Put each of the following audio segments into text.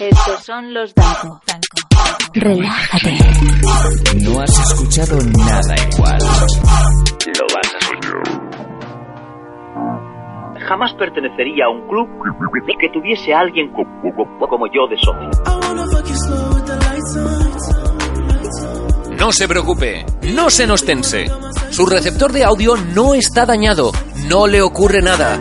Estos son los Danco. Relájate. No has escuchado nada igual. Lo vas a sentir. Jamás pertenecería a un club que tuviese a alguien co- co- como yo de socio. No se preocupe, no se nos tense. Su receptor de audio no está dañado, no le ocurre nada.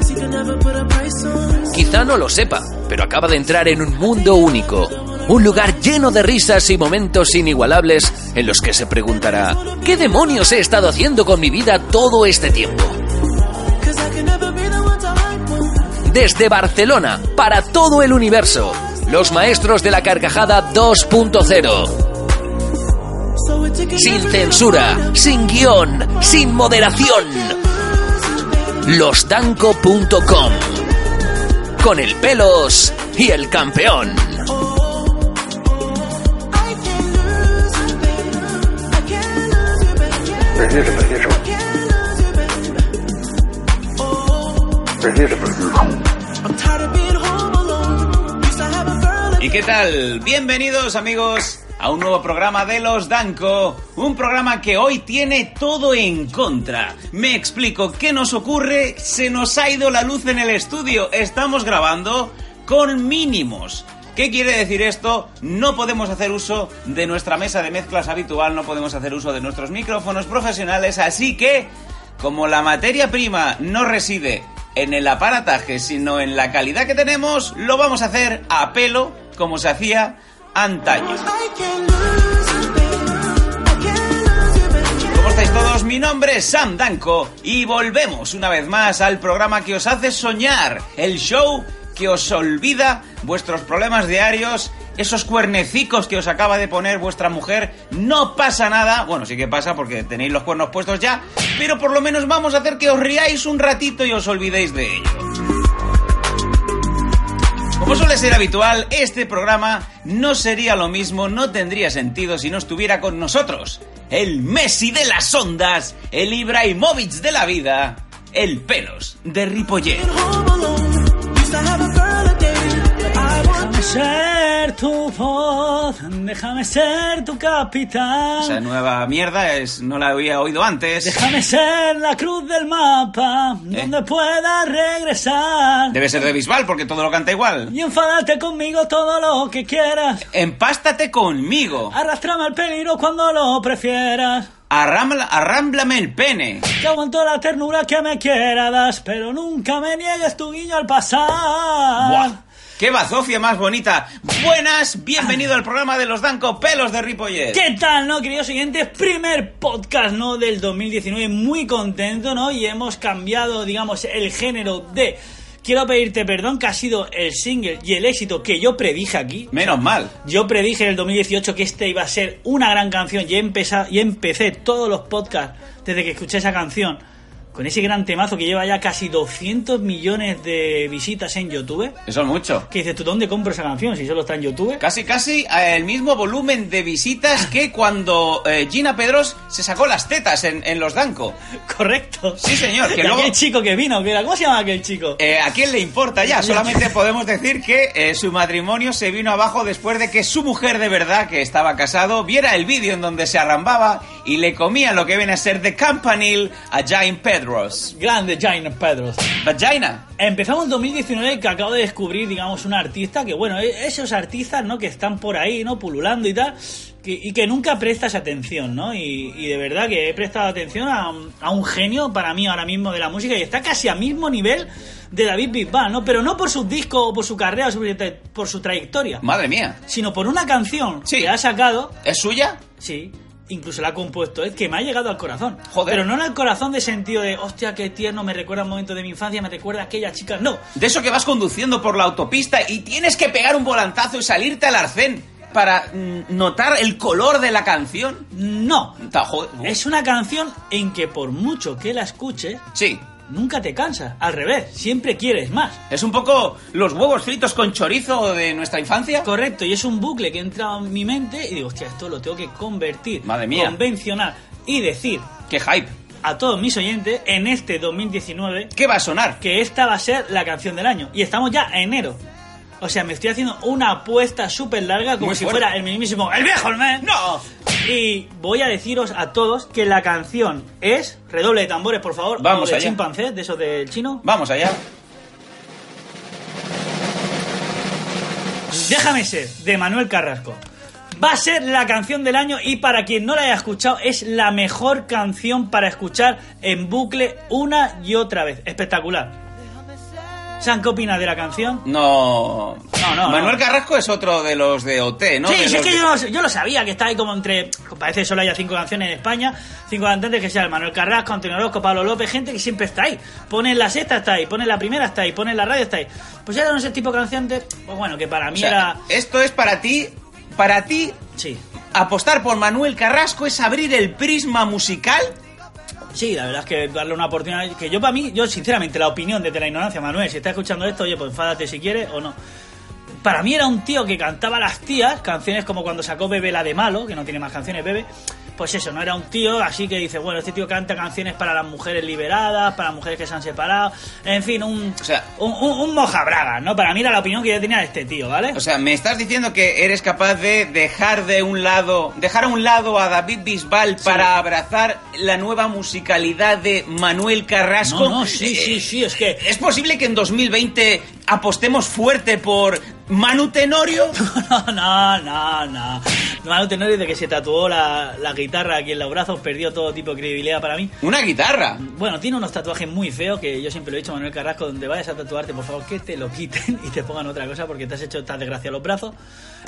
Quizá no lo sepa, pero acaba de entrar en un mundo único. Un lugar lleno de risas y momentos inigualables en los que se preguntará, ¿qué demonios he estado haciendo con mi vida todo este tiempo? Desde Barcelona, para todo el universo, los maestros de la carcajada 2.0. Sin censura, sin guion, sin moderación. Losdanco.com. Con el pelos y el campeón. Precioso, precioso. Precioso, precioso. ¿Y qué tal? Bienvenidos amigos a un nuevo programa de Los Danco, un programa que hoy tiene todo en contra. Me explico, ¿qué nos ocurre? Se nos ha ido la luz en el estudio, estamos grabando con mínimos. ¿Qué quiere decir esto? No podemos hacer uso de nuestra mesa de mezclas habitual, no podemos hacer uso de nuestros micrófonos profesionales, así que, como la materia prima no reside en el aparataje, sino en la calidad que tenemos, lo vamos a hacer a pelo, como se hacía antaño. ¿Cómo estáis todos? Mi nombre es Sam Danko y volvemos una vez más al programa que os hace soñar, el show que os olvida vuestros problemas diarios, esos cuernecicos que os acaba de poner vuestra mujer, no pasa nada, bueno, sí que pasa porque tenéis los cuernos puestos ya, pero por lo menos vamos a hacer que os riáis un ratito y os olvidéis de ello. Como suele ser habitual, este programa no sería lo mismo, no tendría sentido si no estuviera con nosotros. El Messi de las ondas, el Ibrahimovic de la vida, el pelos de Ripollet. Ser tu voz, déjame ser tu capitán. Esa nueva mierda es, no la había oído antes. Déjame ser la cruz del mapa, donde pueda regresar. Debe ser de Bisbal porque todo lo canta igual. Y enfadarte conmigo todo lo que quieras. Empástate conmigo. Arrastrame al peligro cuando lo prefieras. Arrambla, arrámblame el pene. Que aguanto la ternura que me quieras, pero nunca me niegues tu guiño al pasar. Buah, ¡Qué bazofia más bonita! Buenas, bienvenido al programa de los Danco Pelos de Ripollet. ¿Qué tal, no, queridos oyentes? Primer podcast, ¿no? Del 2019, muy contento, ¿no? Y hemos cambiado, digamos, el género de Quiero pedirte perdón, que ha sido el single y el éxito que yo predije aquí. Menos mal. Yo predije en el 2018 que este iba a ser una gran canción y, empezado, y empecé todos los podcasts desde que escuché esa canción con ese gran temazo que lleva ya casi 200 millones de visitas en YouTube. Eso es mucho. Que dices, ¿tú dónde compro esa canción si solo está en YouTube? Casi, casi eh, el mismo volumen de visitas que cuando eh, Gina Pedros se sacó las tetas en, en los Danco. Correcto. Sí, señor, que luego- aquel chico que vino, que era, ¿cómo se llama aquel chico? Eh, ¿A quién le importa ya? Solamente podemos decir que eh, su matrimonio se vino abajo después de que su mujer de verdad, que estaba casado, viera el vídeo en donde se arrambaba y le comía lo que viene a ser de campanil a Jaime Pedros. Grande Jaina Pedros. Vagina. Empezamos en 2019 que acabo de descubrir, digamos, un artista que, bueno, e- esos artistas, ¿no? Que están por ahí, ¿no? Pululando y tal, que- y que nunca prestas atención, ¿no? Y, y de verdad que he prestado atención a, a un genio para mí ahora mismo de la música y está casi al mismo nivel de David Bisbal, ¿no? Pero no por sus discos o por su carrera o por su trayectoria, Madre mía. sino por una canción Sí. que ha sacado ¿Es suya? Sí, incluso la ha compuesto él, que me ha llegado al corazón. Joder. Pero no en el corazón de sentido de, hostia, qué tierno, me recuerda un momento de mi infancia, me recuerda a aquella chica. No, De eso que vas conduciendo por la autopista y tienes que pegar un volantazo y salirte al arcén para mm, notar el color de la canción. no. Joder. Es una canción en que por mucho que la escuches, Sí. Nunca te cansas. Al revés, siempre quieres más. Es un poco los huevos fritos con chorizo de nuestra infancia. Correcto, y es un bucle que entra en mi mente y digo, hostia, esto lo tengo que convertir, Madre mía. convencionar y decir ¡Qué hype! a todos mis oyentes en este 2019 ¿Qué va a sonar? que esta va a ser la canción del año. Y estamos ya en enero. O sea, me estoy haciendo una apuesta súper larga como Muy si fuerte. fuera el mismísimo ¡El viejo mes! ¡No! Y voy a deciros a todos que la canción es... Redoble de tambores, por favor. Vamos o de allá. chimpancé, de esos del chino. Vamos allá. Déjame ser, de Manuel Carrasco. Va a ser la canción del año y para quien no la haya escuchado es la mejor canción para escuchar en bucle una y otra vez. Espectacular. ¿San qué opinas de la canción? No. No, no, Manuel no. Carrasco es otro de los de OT, ¿no? sí, De sí, es que de- yo, lo- yo lo sabía, que está ahí como entre... Parece que solo haya cinco canciones en España, cinco cantantes que sean Manuel Carrasco, Antonio Orozco, Pablo López, gente que siempre está ahí. Pone la sexta, está ahí, pone la primera, está ahí, pone la radio, está ahí. Pues era ese tipo de canciones, pues bueno, que para O mí sea, era... esto es para ti. Para ti, Sí, apostar por Manuel Carrasco es abrir el prisma musical. Sí, la verdad es que darle una oportunidad. Que yo, para mí, yo sinceramente, la opinión desde la ignorancia, Manuel, si estás escuchando esto, oye, pues enfádate si quieres o no. Para mí era un tío que cantaba las tías, canciones como cuando sacó Bebe la de malo, que no tiene más canciones, Bebe. Pues eso, no era un tío así que dice, bueno, este tío canta canciones para las mujeres liberadas, para mujeres que se han separado, en fin, un, O sea- un, un, un mojabragas, ¿no? Para mí era la opinión que yo tenía de este tío, ¿vale? O sea, me estás diciendo que eres capaz de dejar de un lado, dejar a un lado a David Bisbal para abrazar la nueva musicalidad de Manuel Carrasco. No, no, sí, sí, sí, es que- ¿Es posible que en 2020 apostemos fuerte por Manu Tenorio? No, no, no, no. Manu Tenorio, de que se tatuó la, la guitarra aquí en los brazos, perdió todo tipo de credibilidad para mí. Una guitarra. Bueno, tiene unos tatuajes muy feos que yo siempre lo he dicho, Manuel Carrasco, donde vayas a tatuarte, por favor, que te lo quiten y te pongan otra cosa porque te has hecho esta desgracia a los brazos.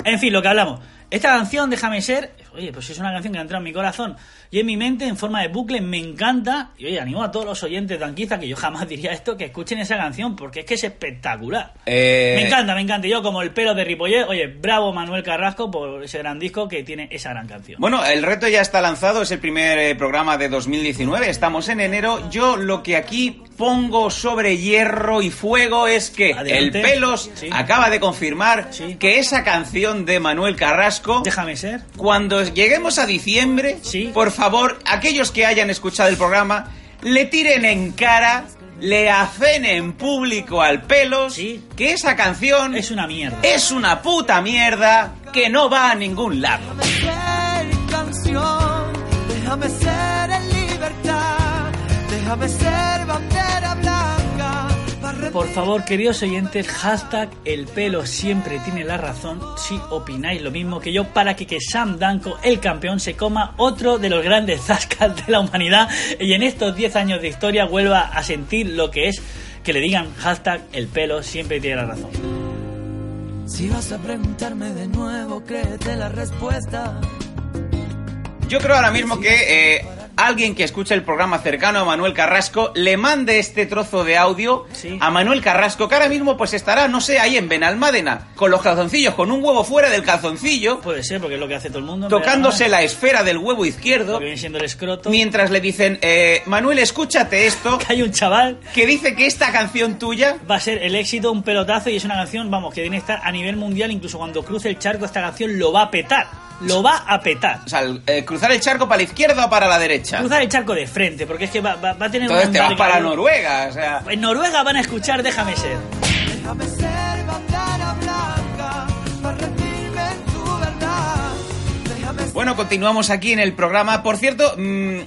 En fin, lo que hablamos. Esta canción, déjame ser, oye, pues es una canción que ha entrado en mi corazón y en mi mente en forma de bucle, me encanta. Y oye, animo a todos los oyentes de Anquiza, que yo jamás diría esto, que escuchen esa canción porque es que es espectacular. Eh, Me encanta, me encanta. Yo como el pelo de Ripollet, oye, bravo Manuel Carrasco por ese gran disco que tiene esa gran canción. Bueno, el reto ya está lanzado, es el primer eh, programa de 2019, estamos en enero. Yo lo que aquí pongo sobre hierro y fuego es que Adelante. el Pelos Sí. acaba de confirmar Sí. que esa canción de Manuel Carrasco, Déjame ser. cuando lleguemos a diciembre, Sí. por favor, aquellos que hayan escuchado el programa, le tiren en cara, le hacen en público al Pelos Sí. que esa canción Es una mierda. es una puta mierda que no va a ningún lado. ser canción, déjame ser en libertad, déjame ser bandera Por favor, queridos oyentes, hashtag el pelo siempre tiene la razón si opináis lo mismo que yo para que, que Sam Danko, el campeón, se coma otro de los grandes zascas de la humanidad y en estos 10 años de historia vuelva a sentir lo que es que le digan hashtag el pelo siempre tiene la razón. Si vas a preguntarme de nuevo, créete la respuesta. Yo creo ahora mismo que eh, alguien que escuche el programa cercano a Manuel Carrasco le mande este trozo de audio Sí. a Manuel Carrasco, que ahora mismo pues estará, no sé, ahí en Benalmádena, con los calzoncillos, con un huevo fuera del calzoncillo, Puede ser, porque es lo que hace todo el mundo. tocándose la esfera del huevo izquierdo, viene siendo el escroto. mientras le dicen, eh, Manuel, escúchate esto, Que hay un chaval que dice que esta canción tuya va a ser el éxito, un pelotazo y es una canción, vamos, que tiene que estar a nivel mundial, incluso cuando cruce el charco esta canción lo va a petar. Lo va a petar. O sea, el- eh, cruzar el charco para la izquierda o para la derecha. Cruzar el charco de frente, porque es que va, va- va a tener Entonces una te vas para. Noruega, o sea... En Noruega van a escuchar Déjame ser. Déjame ser bandera blanca, para rendirme en tu verdad. Déjame ser Bueno, continuamos aquí en el programa. Por cierto, mm,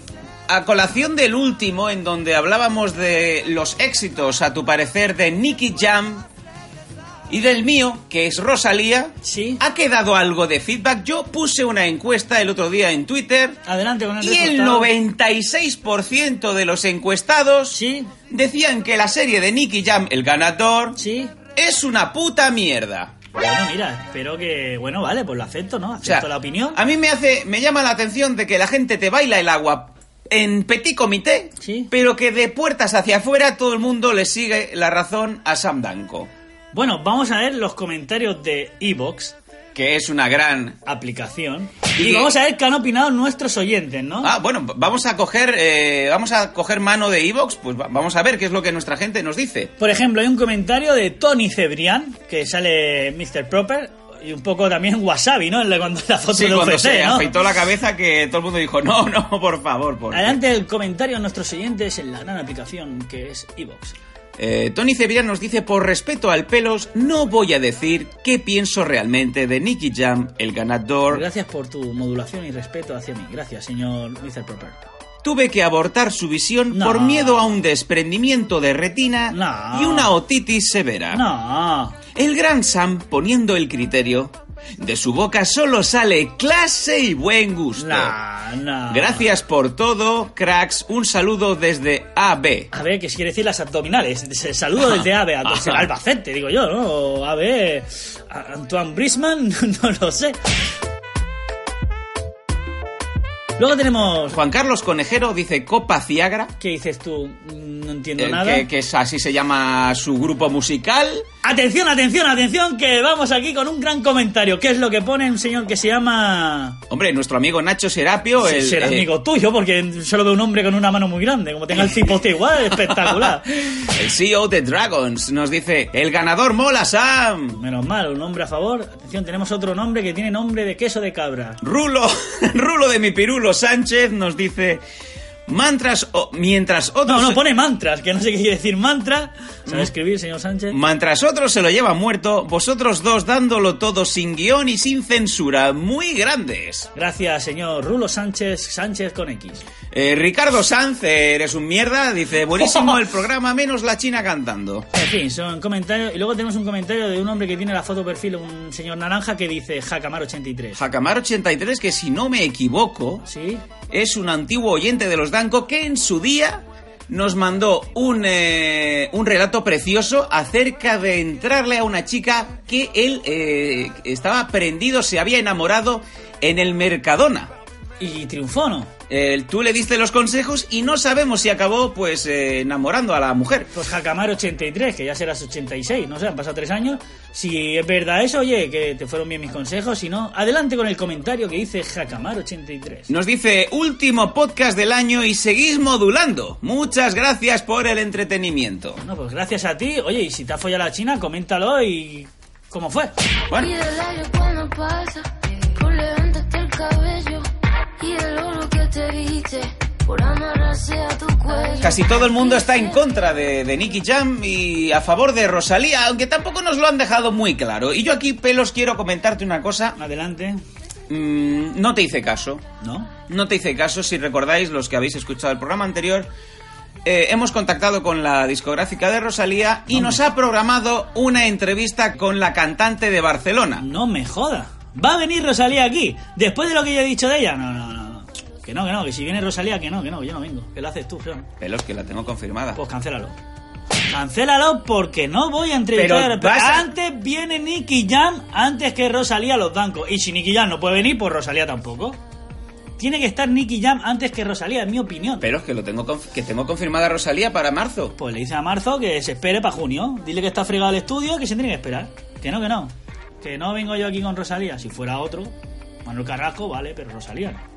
a colación del último, en donde hablábamos de los éxitos, a tu parecer, de Nicky Jam y del mío, que es Rosalía, Sí. ha quedado algo de feedback. Yo puse una encuesta el otro día en Twitter Adelante con el y el resultado. 96% de los encuestados Sí, decían que la serie de Nicky Jam, el ganador, sí. es una puta mierda. Bueno, mira, espero que... Bueno, vale, pues lo acepto, ¿no? O Acepto sea, la opinión. A mí me hace, me llama la atención de que la gente te baila el agua en petit comité, Sí. pero que de puertas hacia afuera todo el mundo le sigue la razón a Sam Danko, Bueno, vamos a ver los comentarios de Evox, que es una gran... aplicación. Y vamos a ver qué han opinado nuestros oyentes, ¿no? Ah, bueno, vamos a coger, eh, vamos a coger mano de Evox, pues va- vamos a ver qué es lo que nuestra gente nos dice. Por ejemplo, hay un comentario de Tony Cebrián, que sale Mr. Proper, y un poco también Wasabi, ¿no? En la- Cuando la foto Sí, de cuando UFC, se ¿no? afeitó la cabeza que todo el mundo dijo, no, no, por favor, por Adelante el comentario de nuestros oyentes en la gran aplicación que es Evox. Eh, Tony Cebrián nos dice, por respeto al pelos, no voy a decir qué pienso realmente de Nicky Jam, el ganador. Gracias por tu modulación y respeto hacia mí. Gracias, señor Mr. Proper. Tuve que abortar su visión No. por miedo a un desprendimiento de retina No. y una otitis severa. No. El gran Sam poniendo el criterio. De su boca solo sale clase y buen gusto. Gracias por todo, cracks. Un saludo desde AB. A ver, ¿qué quiere decir las abdominales? Saludo desde AVE, a Ajá. Albacete, digo yo, ¿no? O AVE, a- Antoine Brisman, no lo sé. Luego tenemos... Juan Carlos Conejero dice Copa Ciagra. ¿Qué dices tú? No entiendo eh, nada. que, que es así se llama su grupo musical. Atención, atención, atención, que vamos aquí con un gran comentario. ¿Qué es lo que pone un señor que se llama... Hombre, nuestro amigo Nacho Serapio. Sí, el, será eh, amigo tuyo, porque solo veo un hombre con una mano muy grande. Como tenga el cipote igual, espectacular. el CEO de Dragons nos dice: El ganador mola, Sam. Menos mal, un hombre a favor. Atención, tenemos otro nombre que tiene nombre de queso de cabra. Rulo, Rulo de mi pirulo Sánchez nos dice: Mantras, o- mientras otros. No, no, pone mantras, que no sé qué quiere decir mantra. ¿Sabe Mm. escribir, señor Sánchez? Mientras otros se lo llevan muerto, vosotros dos dándolo todo sin guion y sin censura, muy grandes. Gracias, señor Rulo Sánchez, Sánchez con X. Eh, Ricardo Sanz, eh, eres un mierda, dice, buenísimo el programa, menos la china cantando. En fin, son comentarios. Y luego tenemos un comentario de un hombre que tiene la foto perfil, un señor naranja, que dice Jacamar83. Jacamar83, que si no me equivoco, ¿Sí? es un antiguo oyente de los Que en su día nos mandó un, eh, un relato precioso acerca de entrarle a una chica que él eh, estaba prendido, se había enamorado en el Mercadona. Y triunfó, ¿no? Eh, tú le diste los consejos y no sabemos si acabó pues eh, enamorando a la mujer. Pues Jacamar83, que ya serás 86, no sé, han pasado tres años. Si es verdad eso, oye, que te fueron bien mis consejos. Si no, adelante con el comentario que dice Jacamar83. Nos dice, último podcast del año y seguís modulando. Muchas gracias por el entretenimiento. No, pues gracias a ti. Oye, y si te ha follado la china, coméntalo y... ¿Cómo fue? Bueno, Y el aire cuando pasa, por levantarte el cabello. Y el oro casi todo el mundo está en contra de, de Nicky Jam y a favor de Rosalía, aunque tampoco nos lo han dejado muy claro. Y yo aquí, pelos, quiero comentarte una cosa. Adelante. Mm, no te hice caso. ¿No? No te hice caso, si recordáis, los que habéis escuchado el programa anterior, eh, hemos contactado con la discográfica de Rosalía y nos ha programado una entrevista con la cantante de Barcelona. No me joda. ¿Va a venir Rosalía aquí? Después de lo que yo he dicho de ella. No, no, no. Que no, que no, que si viene Rosalía, que no, que no, yo no vengo. Que lo haces tú, Fran. Pelos, que la tengo confirmada. Pues cancélalo. Cancélalo porque no voy a entrevistar. Pero a- Antes viene Nicky Jam antes que Rosalía a los dancos. Y si Nicky Jam no puede venir, pues Rosalía tampoco. Tiene que estar Nicky Jam antes que Rosalía, en mi opinión. Pelos, que lo tengo que tengo confirmada a Rosalía para marzo. Pues le dice a Marzo que se espere para junio. Dile que está fregado el estudio, que se tiene que esperar. Que no, que no. Que no vengo yo aquí con Rosalía. Si fuera otro, Manuel Carrasco, vale, pero Rosalía no.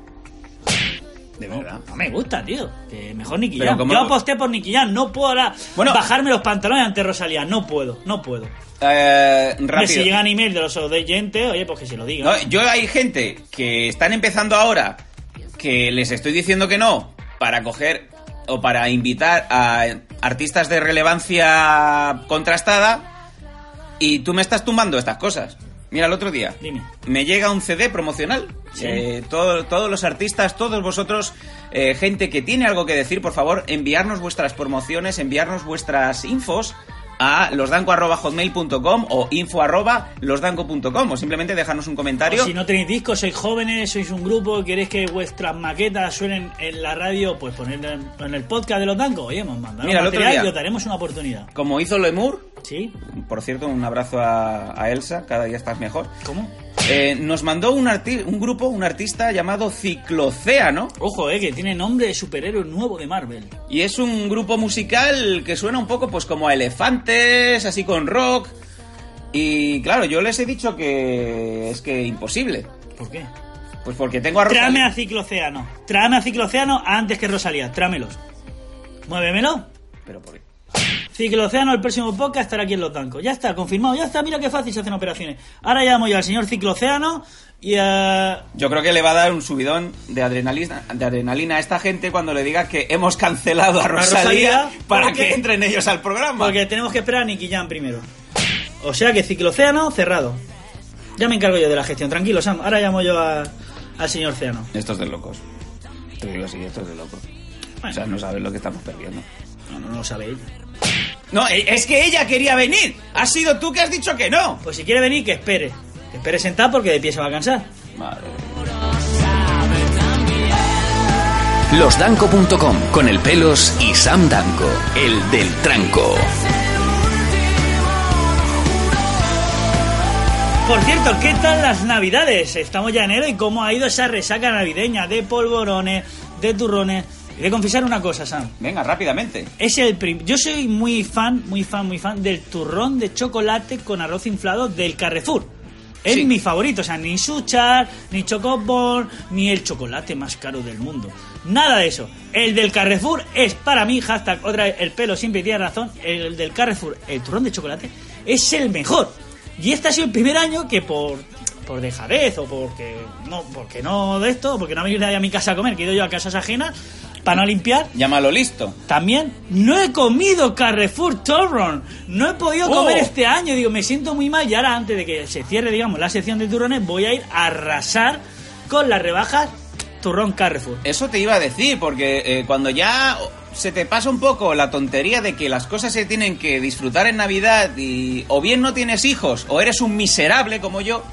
De verdad. No me gusta, tío. Que mejor Nicky Jam. ¿cómo Yo aposté por Nicky Jam. No puedo ahora Bueno. bajarme los pantalones ante Rosalía. No puedo, no puedo. Eh, rápido. Si llegan email de los oyentes, oye, pues que se lo diga. No, yo hay gente que están empezando ahora que les estoy diciendo que no para coger o para invitar a artistas de relevancia contrastada y tú me estás tumbando estas cosas. Mira, el otro día Dime. me llega un CD promocional. Sí. Eh, todo- todos los artistas, todos vosotros, eh, gente que tiene algo que decir, por favor, enviarnos vuestras promociones, enviarnos vuestras infos a losdanco.hotmail.com o info arroba losdanco.com o simplemente dejarnos un comentario. O si no tenéis discos, sois jóvenes, sois un grupo, queréis que vuestras maquetas suenen en la radio, pues ponedlo en, el podcast de los Dancos. Oye, hemos mandado Mira, otro material día- y os daremos una oportunidad. Como hizo Lemur, ¿Sí? por cierto, un abrazo a, a Elsa, cada día estás mejor. ¿Cómo? Eh, nos mandó un, arti- un grupo, un artista llamado Ciclocéano. Ojo, eh, que tiene nombre de superhéroe nuevo de Marvel. Y es un grupo musical que suena un poco pues como a elefantes, así con rock. Y claro, yo les he dicho que es que imposible. ¿Por qué? Pues porque tengo a Tráeme Rosalía. a Ciclocéano. Tráeme a Ciclocéano antes que Rosalía. Trámelos. Muévemelo. Pero por- Ciclocéano, el próximo podcast estará aquí en Los Dancos. Ya está, confirmado, ya está, mira qué fácil se hacen operaciones. Ahora llamo yo al señor Ciclocéano y a... Yo creo que le va a dar un subidón de adrenalina, de adrenalina a esta gente cuando le diga que hemos cancelado a Rosalía, Rosalía, para que entren ellos al programa. Porque tenemos que esperar a Nicky Jam primero. O sea que Ciclocéano cerrado. Ya me encargo yo de la gestión, tranquilo Sam. Ahora llamo yo a- al señor Ceano. Esto es de locos. Te digo así, esto es de locos. Bueno. O sea, no sabes lo que estamos perdiendo. No, no, no lo sabe ella. No, e- es que ella quería venir. Has sido tú que has dicho que no. Pues si quiere venir, que espere. Que espere sentado porque de pie se va a cansar. Madre. Losdanco.com con el pelos y Sam Danco, el del tranco. Por cierto, ¿qué tal las navidades? Estamos ya en enero y cómo ha ido esa resaca navideña de polvorones, de turrones. De confesar una cosa, Sam. Venga, rápidamente. Es el prim- Yo soy muy fan, muy fan, muy fan del turrón de chocolate con arroz inflado del Carrefour. Es Sí. mi favorito, o sea, ni Suchar, ni Chocobon, ni el chocolate más caro del mundo. Nada de eso. El del Carrefour es para mí, hashtag, otra vez, el pelo siempre tiene razón, el del Carrefour, el turrón de chocolate, es el mejor. Y este ha sido el primer año que por, por dejadez o porque no, porque no de esto, porque no ha venido nadie a mi casa a comer, que he ido yo a casas ajenas para no limpiar, Llámalo listo. también no he comido Carrefour Turron. No he podido Oh. comer este año. Digo, me siento muy mal. Y ahora, antes de que se cierre, digamos, la sección de turrones, voy a ir a arrasar con las rebajas Turrón Carrefour. Eso te iba a decir, porque eh, cuando ya se te pasa un poco la tontería de que las cosas se tienen que disfrutar en Navidad y o bien no tienes hijos o eres un miserable como yo,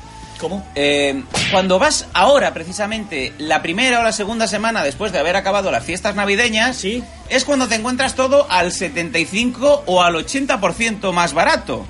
¿Cómo? eh, cuando vas ahora precisamente la primera o la segunda semana después de haber acabado las fiestas navideñas, Sí. es cuando te encuentras todo al 75 o al 80% más barato.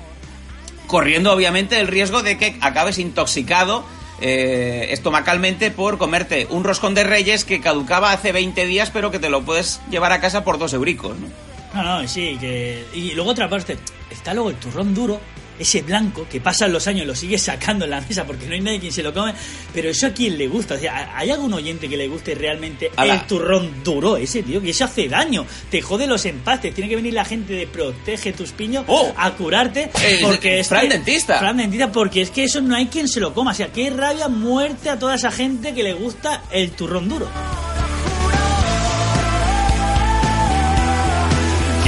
Corriendo obviamente el riesgo de que acabes intoxicado eh, estomacalmente por comerte un roscón de reyes que caducaba hace 20 días pero que te lo puedes llevar a casa por dos euricos. ¿no? No, no, sí, que... Y luego otra parte, está luego el turrón duro, ese blanco, que pasan los años, lo sigue sacando en la mesa porque no hay nadie quien se lo come, pero eso a quien le gusta, o sea, ¿hay algún oyente que le guste realmente Ala. el turrón duro ese, tío? Que eso hace daño, te jode los empastes, tiene que venir la gente de Protege tus piños Oh. a curarte Eh, porque es Fran Dentista. Fran Dentista, porque es que eso no hay quien se lo coma, o sea, qué rabia, muerte a toda esa gente que le gusta el turrón duro.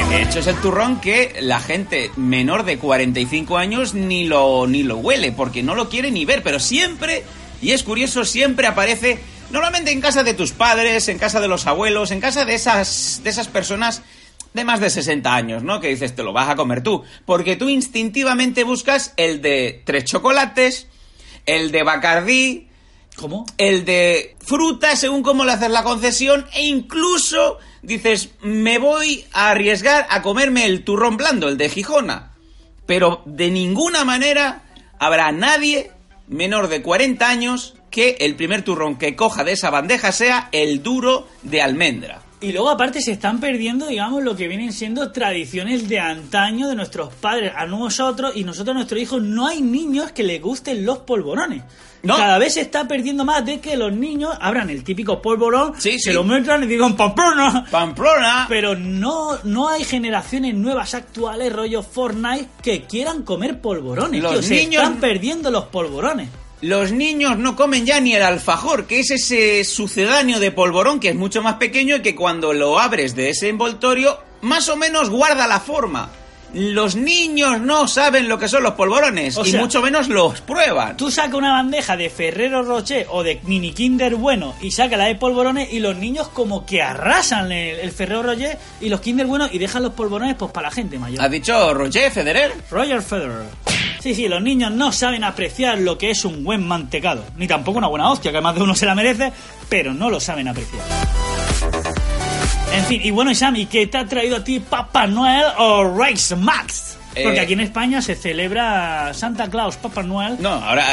De hecho es el turrón que la gente menor de 45 años ni lo, ni lo huele, porque no lo quiere ni ver, pero siempre, y es curioso, siempre aparece, normalmente en casa de tus padres, en casa de los abuelos, en casa de esas, de esas personas de más de 60 años, ¿no? Que dices, te lo vas a comer tú, porque tú instintivamente buscas el de tres chocolates, el de Bacardí, ¿Cómo? el de fruta según cómo le haces la concesión e incluso dices, me voy a arriesgar a comerme el turrón blando, el de Gijona. Pero de ninguna manera habrá nadie menor de 40 años que el primer turrón que coja de esa bandeja sea el duro de almendra. Y luego aparte se están perdiendo, digamos, lo que vienen siendo tradiciones de antaño de nuestros padres a nosotros y nosotros a nuestros hijos. No hay niños que les gusten los polvorones. No. Cada vez se está perdiendo más de que los niños abran el típico polvorón, Sí, se sí. lo metan y digan Pamplona. Pamplona. Pero no, no hay generaciones nuevas actuales, rollo Fortnite, que quieran comer polvorones. Los tío. Se niños- están perdiendo los polvorones. Los niños no comen ya ni el alfajor, que es ese sucedáneo de polvorón que es mucho más pequeño y que cuando lo abres de ese envoltorio, más o menos guarda la forma. Los niños no saben lo que son los polvorones O y sea, mucho menos los prueban. Tú sacas una bandeja de Ferrero Rocher o de mini Kinder Bueno y saca la de polvorones y los niños como que arrasan el, el Ferrero Rocher y los Kinder Bueno y dejan los polvorones pues para la gente mayor. ¿Ha dicho Roger Federer? Roger Federer. Sí, sí, los niños no saben apreciar lo que es un buen mantecado. Ni tampoco una buena hostia, que más de uno se la merece, pero no lo saben apreciar. En fin, y bueno, Sam, ¿y qué te ha traído a ti Papá Noel o Rex Max? Porque Eh, aquí en España se celebra Santa Claus, Papá Noel. No, ahora,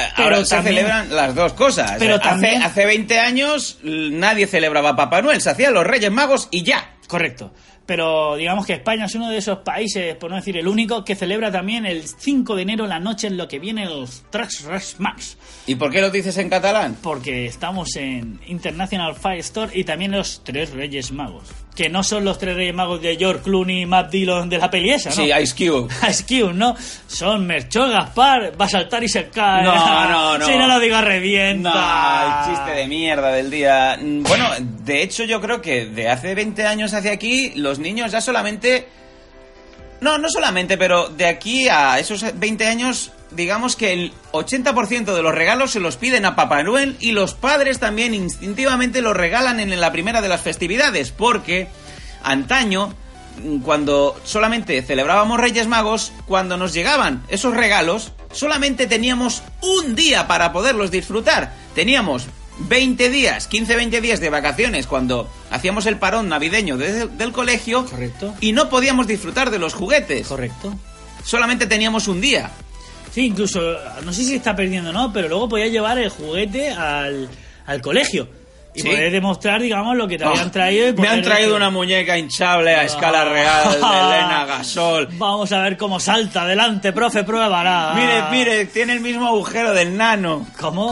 se también- celebran las dos cosas. Pero hace, también- hace 20 años nadie celebraba Papá Noel, se hacían los Reyes Magos y ya. Correcto. Pero digamos que España es uno de esos países, por no decir el único, que celebra también el 5 de enero la noche en lo que viene los Trash Rush Max. ¿Y por qué lo dices en catalán? Porque estamos en International Fire Store y también los Tres Reyes Magos. Que no son los Tres Reyes Magos de George Clooney y Matt Dillon de la peli esa, ¿no? Sí, Ice Cube. Ice Cube, ¿no? Son Merchol Gaspar, va a saltar y se cae. No, no, no. Si no lo digo, revienta. No, el chiste de mierda del día. Bueno, de hecho yo creo que de hace 20 años hacia aquí, los niños ya solamente... No, no solamente, pero de aquí a esos 20 años, digamos que el 80% de los regalos se los piden a Papá Noel y los padres también instintivamente los regalan en la primera de las festividades, porque antaño, mm, cuando solamente celebrábamos Reyes Magos, cuando nos llegaban esos regalos, solamente teníamos un día para poderlos disfrutar. Teníamos 20 días, 15-20 días de vacaciones cuando hacíamos el parón navideño de- del colegio Correcto. y no podíamos disfrutar de los juguetes. Correcto. Solamente teníamos un día. Sí, incluso, no sé si está perdiendo o no, pero luego podías llevar el juguete al, al colegio. Y Sí. poder demostrar, digamos, lo que te habían Oh, traído. y me han traído una muñeca hinchable a escala real de Elena Gasol. Vamos a ver cómo salta. Adelante, profe, pruébala. Mire, mire, tiene el mismo agujero del nano. ¿Cómo?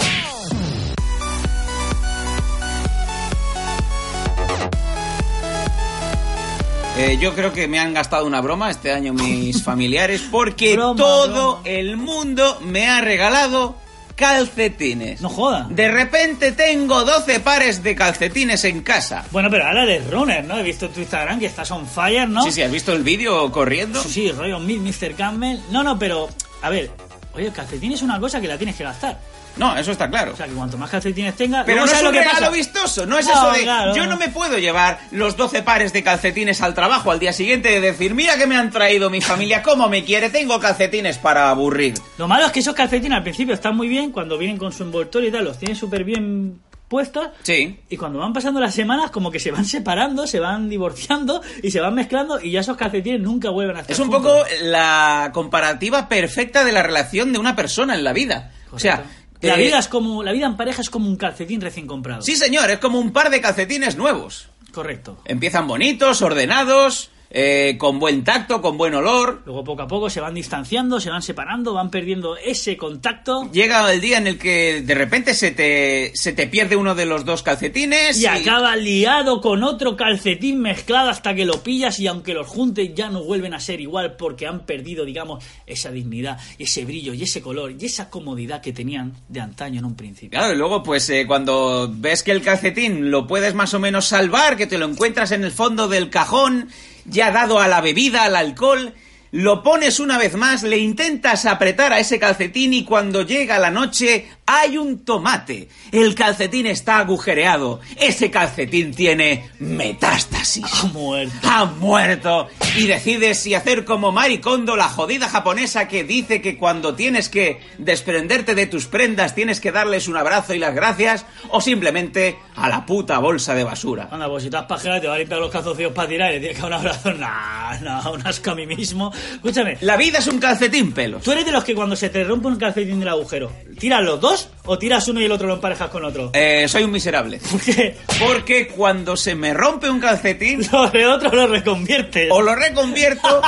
Eh, yo creo que me han gastado una broma este año mis familiares porque Broma, todo broma. el mundo me ha regalado calcetines. No joda. De repente tengo 12 pares de calcetines en casa. Bueno, pero ahora eres runner, ¿no? He visto en tu Instagram que estás on fire, ¿no? Sí, sí, ¿has visto el vídeo corriendo? Sí, sí, rollo mil, Mr. Campbell. No, no, pero, a ver, oye, el calcetín es una cosa que la tienes que gastar. No, eso está claro. O sea, que cuanto más calcetines tengas... Pero no es ¿sabes un lo que regalo vistoso, no es No, eso de claro. yo no me puedo llevar los 12 pares de calcetines al trabajo al día siguiente de decir, mira que me han traído mi familia, cómo me quiere, tengo calcetines para aburrir. Lo malo es que esos calcetines al principio están muy bien, cuando vienen con su envoltorio y tal, los tienen súper bien puestos. Sí. Y cuando van pasando las semanas, como que se van separando, se van divorciando y se van mezclando y ya esos calcetines nunca vuelven a estar Es un juntos. poco la comparativa perfecta de la relación de una persona en la vida. O sea. La vida es como, la vida en pareja es como un calcetín recién comprado. Sí, señor, es como un par de calcetines nuevos. Correcto. Empiezan bonitos, ordenados, eh, con buen tacto, con buen olor. Luego poco a poco se van distanciando, se van separando, van perdiendo ese contacto Llega el día en el que de repente se te, se te pierde uno de los dos calcetines y acaba liado con otro calcetín mezclado hasta que lo pillas y aunque los juntes ya no vuelven a ser igual porque han perdido, digamos, esa dignidad, ese brillo y ese color y esa comodidad que tenían de antaño en un principio. Claro, y luego pues eh, cuando ves que el calcetín lo puedes más o menos salvar, que te lo encuentras en el fondo del cajón, ya dado a la bebida, al alcohol, lo pones una vez más, le intentas apretar a ese calcetín y cuando llega la noche hay un tomate. El calcetín está agujereado. Ese calcetín tiene metástasis. Ha muerto. ha muerto y decides si hacer como Maricondo, la jodida japonesa que dice que cuando tienes que desprenderte de tus prendas tienes que darles un abrazo y las gracias o simplemente a la puta bolsa de basura. Anda, pues si te has pajeado te va a limpiar los calzoncillos para tirar y le tienes que dar un abrazo. Nah, nah, un asco a mí mismo. Escúchame, La vida es un calcetín pelos. ¿tú eres de los que cuando se te rompe un calcetín del agujero, tiras los dos o tiras uno y el otro lo emparejas con otro? Eh, soy un miserable. Porque Porque cuando se me rompe un calcetín, lo de otro lo reconviertes. o lo reconvierto,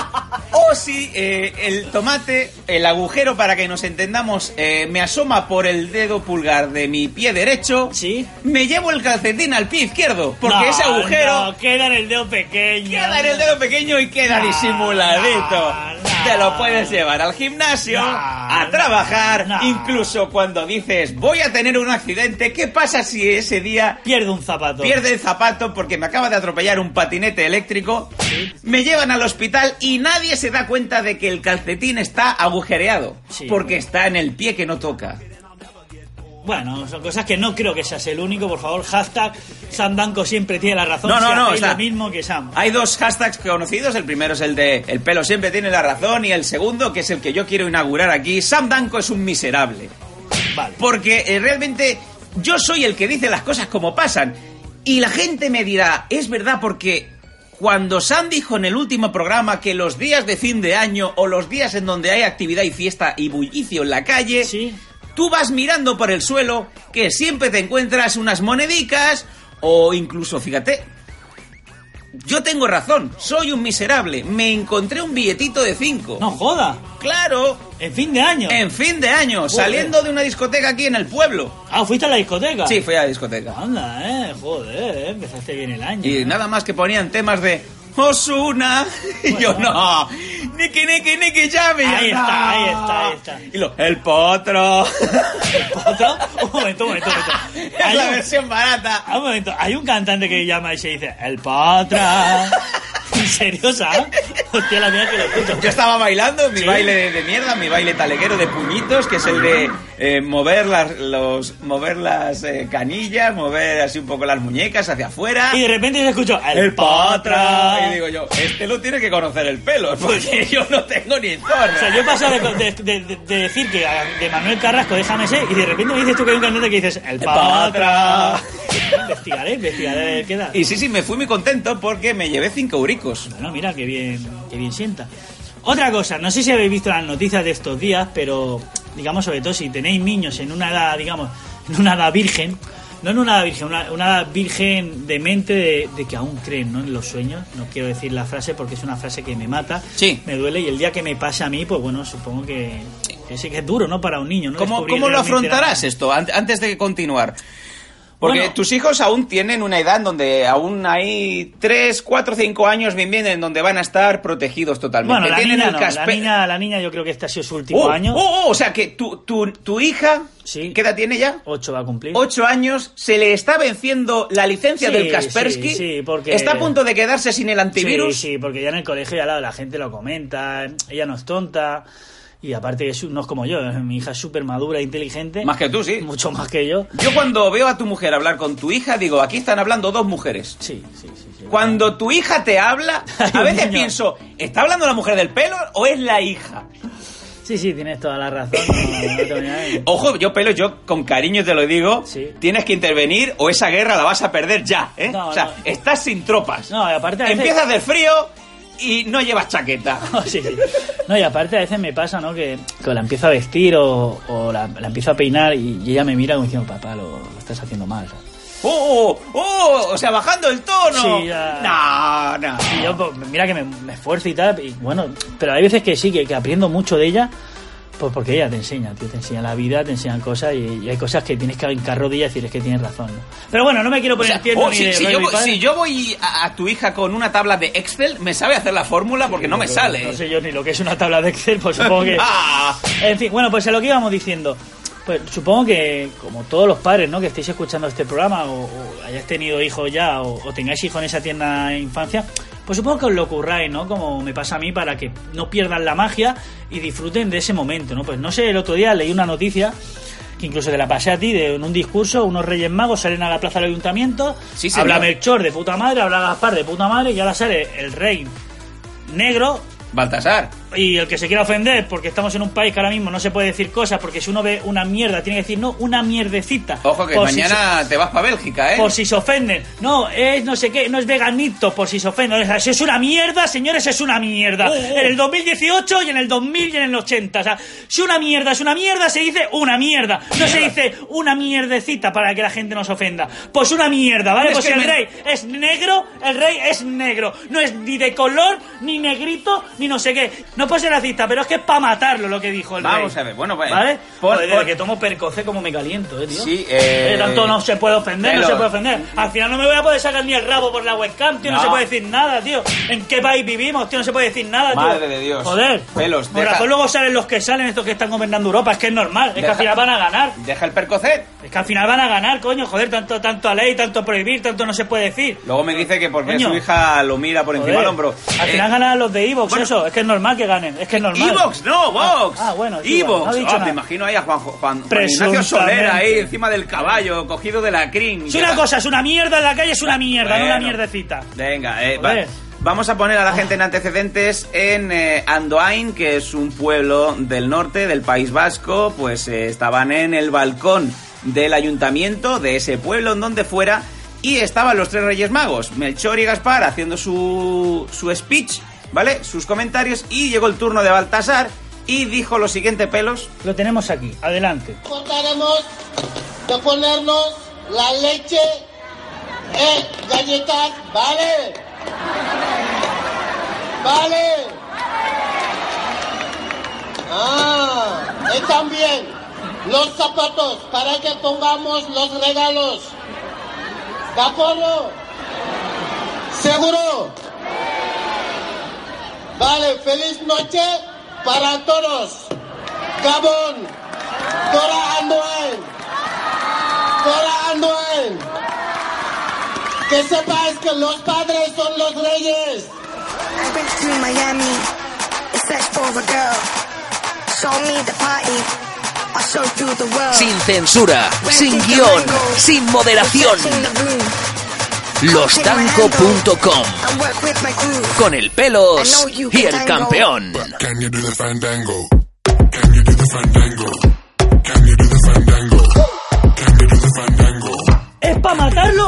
o si eh, el tomate, el agujero, para que nos entendamos, eh, me asoma por el dedo pulgar de mi pie derecho, Sí. me llevo el calcetín al pie izquierdo, porque No, ese agujero no, queda en el dedo pequeño. queda en el dedo pequeño y queda No, disimuladito. Te lo puedes llevar al gimnasio, No, a trabajar, no. incluso cuando dices voy a tener un accidente, ¿qué pasa si ese día Pierde un zapato. pierde el zapato porque me acaba de atropellar un patinete eléctrico, me llevan al hospital y nadie se da cuenta de que el calcetín está agujereado, Sí. porque está en el pie que no toca. Bueno, son cosas que no creo que seas el único, por favor. Hashtag Sam Danko siempre tiene la razón. No, no, si no, está- lo mismo que Sam. Hay dos hashtags conocidos, el primero es el de el pelo siempre tiene la razón y el segundo, que es el que yo quiero inaugurar aquí, Sam Danko es un miserable. Vale. Porque eh, realmente yo soy el que dice las cosas como pasan. Y la gente me dirá, es verdad porque cuando Sam dijo en el último programa que los días de fin de año o los días en donde hay actividad y fiesta y bullicio en la calle, Sí. Tú vas mirando por el suelo que siempre te encuentras unas monedicas o incluso, fíjate, yo tengo razón, soy un miserable. Me encontré un billetito de 5. No joda. Claro, En fin de año. en fin de año, saliendo de una discoteca aquí en el pueblo. Ah, ¿fuiste a la discoteca? Sí, fui a la discoteca. Anda, eh. Joder, eh, empezaste bien el año. Y ¿eh? nada más que ponían temas de Osuna. Y yo, no. Niki, niki, niki, llame. Ahí está, ahí está, ahí está. Y lo, el potro. ¿Otro? Un momento, un momento, un momento. es Hay la un- versión barata. Ah, un momento, hay un cantante que llama y se dice, el patra. ¿En serio, sabes? Hostia, la mía que lo escucho. Yo estaba bailando mi Sí. baile de, de mierda, mi baile taleguero de puñitos, que es el de eh, mover las, los, mover las eh, canillas, mover así un poco las muñecas hacia afuera. Y de repente se escuchó, el, el patra. patra. Y digo yo, este lo tiene que conocer el pelo, porque yo no tengo ni zorra. O sea, yo he pasado de, de- de- de decir que a- de Manuel Carrasco, déjame ser, y de repente me dices tú que hay un cantante que dices, el patra. patra. investigaré, investigaré qué da. Y sí, sí, me fui muy contento porque me llevé cinco euricos. Bueno, mira, qué bien, qué bien sienta. Otra cosa, no sé si habéis visto las noticias de estos días, pero digamos, sobre todo si tenéis niños en una edad, digamos, en una edad virgen, no en una edad virgen, una, una edad virgen de mente de, de que aún creen ¿no? en los sueños. No quiero decir la frase porque es una frase que me mata, Sí. me duele y el día que me pase a mí, pues bueno, supongo que, sí que es duro, ¿no? Para un niño, ¿no? ¿Cómo, cómo lo realmente la- afrontarás esto an- antes de continuar? Porque Bueno. tus hijos aún tienen una edad en donde aún hay 3, 4, 5 años bien bien en donde van a estar protegidos totalmente. Bueno, la tienen niña, el no, la niña, la niña yo creo que este ha sido su último Oh, año. oh, oh, o sea que tu, tu, tu hija, Sí. ¿qué edad tiene ya? Ocho va a cumplir. 8 años, se le está venciendo la licencia Sí, del Kaspersky. sí, sí, porque- Está a punto de quedarse sin el antivirus. Sí, sí, porque ya en el colegio ya la, la gente lo comenta, ella no es tonta. Y aparte no es como yo, mi hija es súper madura e inteligente. Más que tú, sí. Mucho más que yo. Yo cuando veo a tu mujer hablar con tu hija, digo, aquí están hablando dos mujeres. Sí, sí, sí. sí. Cuando tu hija te habla, a veces pienso, ¿está hablando la mujer del pelo o es la hija? Sí, sí, tienes toda la razón. no- no. Ojo, yo pelo, yo con cariño te lo digo, Sí. tienes que intervenir o esa guerra la vas a perder ya, ¿eh? No, o sea, estás sin tropas. No, aparte a veces- Empieza a hacer frío y no llevas chaqueta. Sí, sí. No, y aparte a veces me pasa, ¿no? Que, que la empiezo a vestir o, o la, la empiezo a peinar y, y ella me mira como diciendo, papá, lo, lo estás haciendo mal. ¿sabes? ¡Oh! ¡Oh! O sea, bajando el tono. Sí, ya. No, no. Y yo, pues, mira que me, me esfuerzo y tal, y bueno, pero hay veces que sí, que, que aprendo mucho de ella, pues porque ella te enseña, tío, te enseña la vida, te enseñan cosas y, y hay cosas que tienes que hincar rodillas y decir, es que tienes razón, ¿no? Pero bueno, no me quiero O poner sea, tierno oh, ni si, de si yo, voy- padre. si yo voy a, a tu hija con una tabla de Excel, me sabe hacer la fórmula porque no me sale. No sé yo ni lo que es una tabla de Excel, pues supongo que... Ah. En fin, bueno, pues a lo que íbamos diciendo. Pues supongo que, como todos los padres, ¿no? Que estéis escuchando este programa o, o hayáis tenido hijos ya o, o tengáis hijos en esa tierna infancia, pues supongo que os lo curráis, ¿no? Como me pasa a mí, para que no pierdan la magia y disfruten de ese momento, ¿no? Pues no sé, el otro día leí una noticia que incluso te la pasé a ti, de en un discurso, unos reyes magos salen a la plaza del ayuntamiento, Sí, habla Melchor de puta madre, habla Gaspar de puta madre y ahora sale el rey negro Baltasar. Y el que se quiera ofender porque estamos en un país que ahora mismo no se puede decir cosas porque si uno ve una mierda tiene que decir no una mierdecita Ojo que Por si mañana te vas para Bélgica, ¿eh? por si se ofenden. No es no sé qué no es veganito por si se ofenden. Si es una mierda señores es una mierda. Oh, oh. en el 2018 y en el 2000 y en el 80 o sea si una mierda es una mierda se dice una mierda. No se dice una mierdecita para que la gente no se ofenda. Pues una mierda vale Es pues si el me- rey es negro el rey es negro. No es ni de color ni negrito ni no sé qué. No puede ser racista pero es que es para matarlo lo que dijo el Vamos rey a ver, bueno, pues, vale por- Joder, por- desde que tomo percocé como me caliento eh tío Sí, eh, Eh, tanto no se puede ofender no se puede ofender al final no me voy a poder sacar ni el rabo por la webcam tío no, No. se puede decir nada tío en qué país vivimos tío no se puede decir nada tío Madre de Dios. joder Pelos, Por deja- razón luego salen los que salen estos que están gobernando Europa es que es normal es que al final van a ganar Deja el percocet. es que al final van a ganar, coño, joder, tanto, tanto a ley, tanto prohibir, tanto no se puede decir. Luego me dice que porque Coño. su hija lo mira por encima del hombro. Al Eh, final ganan los de bueno. eso, es que es normal que ganen, es que es normal. Evox, no, Vox. Ah, ah, bueno, Evox. no dicho Ah, me imagino ahí a Juan, Juan, Juan Ignacio. Soler ahí encima del caballo, cogido de la crin. Si una cosa es una mierda en la calle, es una mierda, no una mierdecita. Venga, eh, va- Joder. vamos a poner a la gente en antecedentes en eh, Andoain, que es un pueblo del norte del País Vasco, pues eh, estaban en el balcón del ayuntamiento de ese pueblo, en donde fuera, y estaban los tres Reyes Magos, Melchor y Gaspar, haciendo su, su speech, ¿vale? Sus comentarios, y llegó el turno de Baltasar y dijo lo siguiente, pelos. Lo tenemos aquí, adelante. Trataremos de ponernos la leche en galletas, ¿vale? Vale. Ah, y también los zapatos para que pongamos los regalos. ¿De acuerdo? ¿Seguro? Vale, feliz noche para todos. Gabón, Cora Andoen, Cora Andoen. Que sepáis que los padres son los reyes. I've been to Miami, it's search for a girl. Show me the party, I'll show you the world. Sin censura, sin guion, sin moderación. Crew. Con el pelos y el campeón.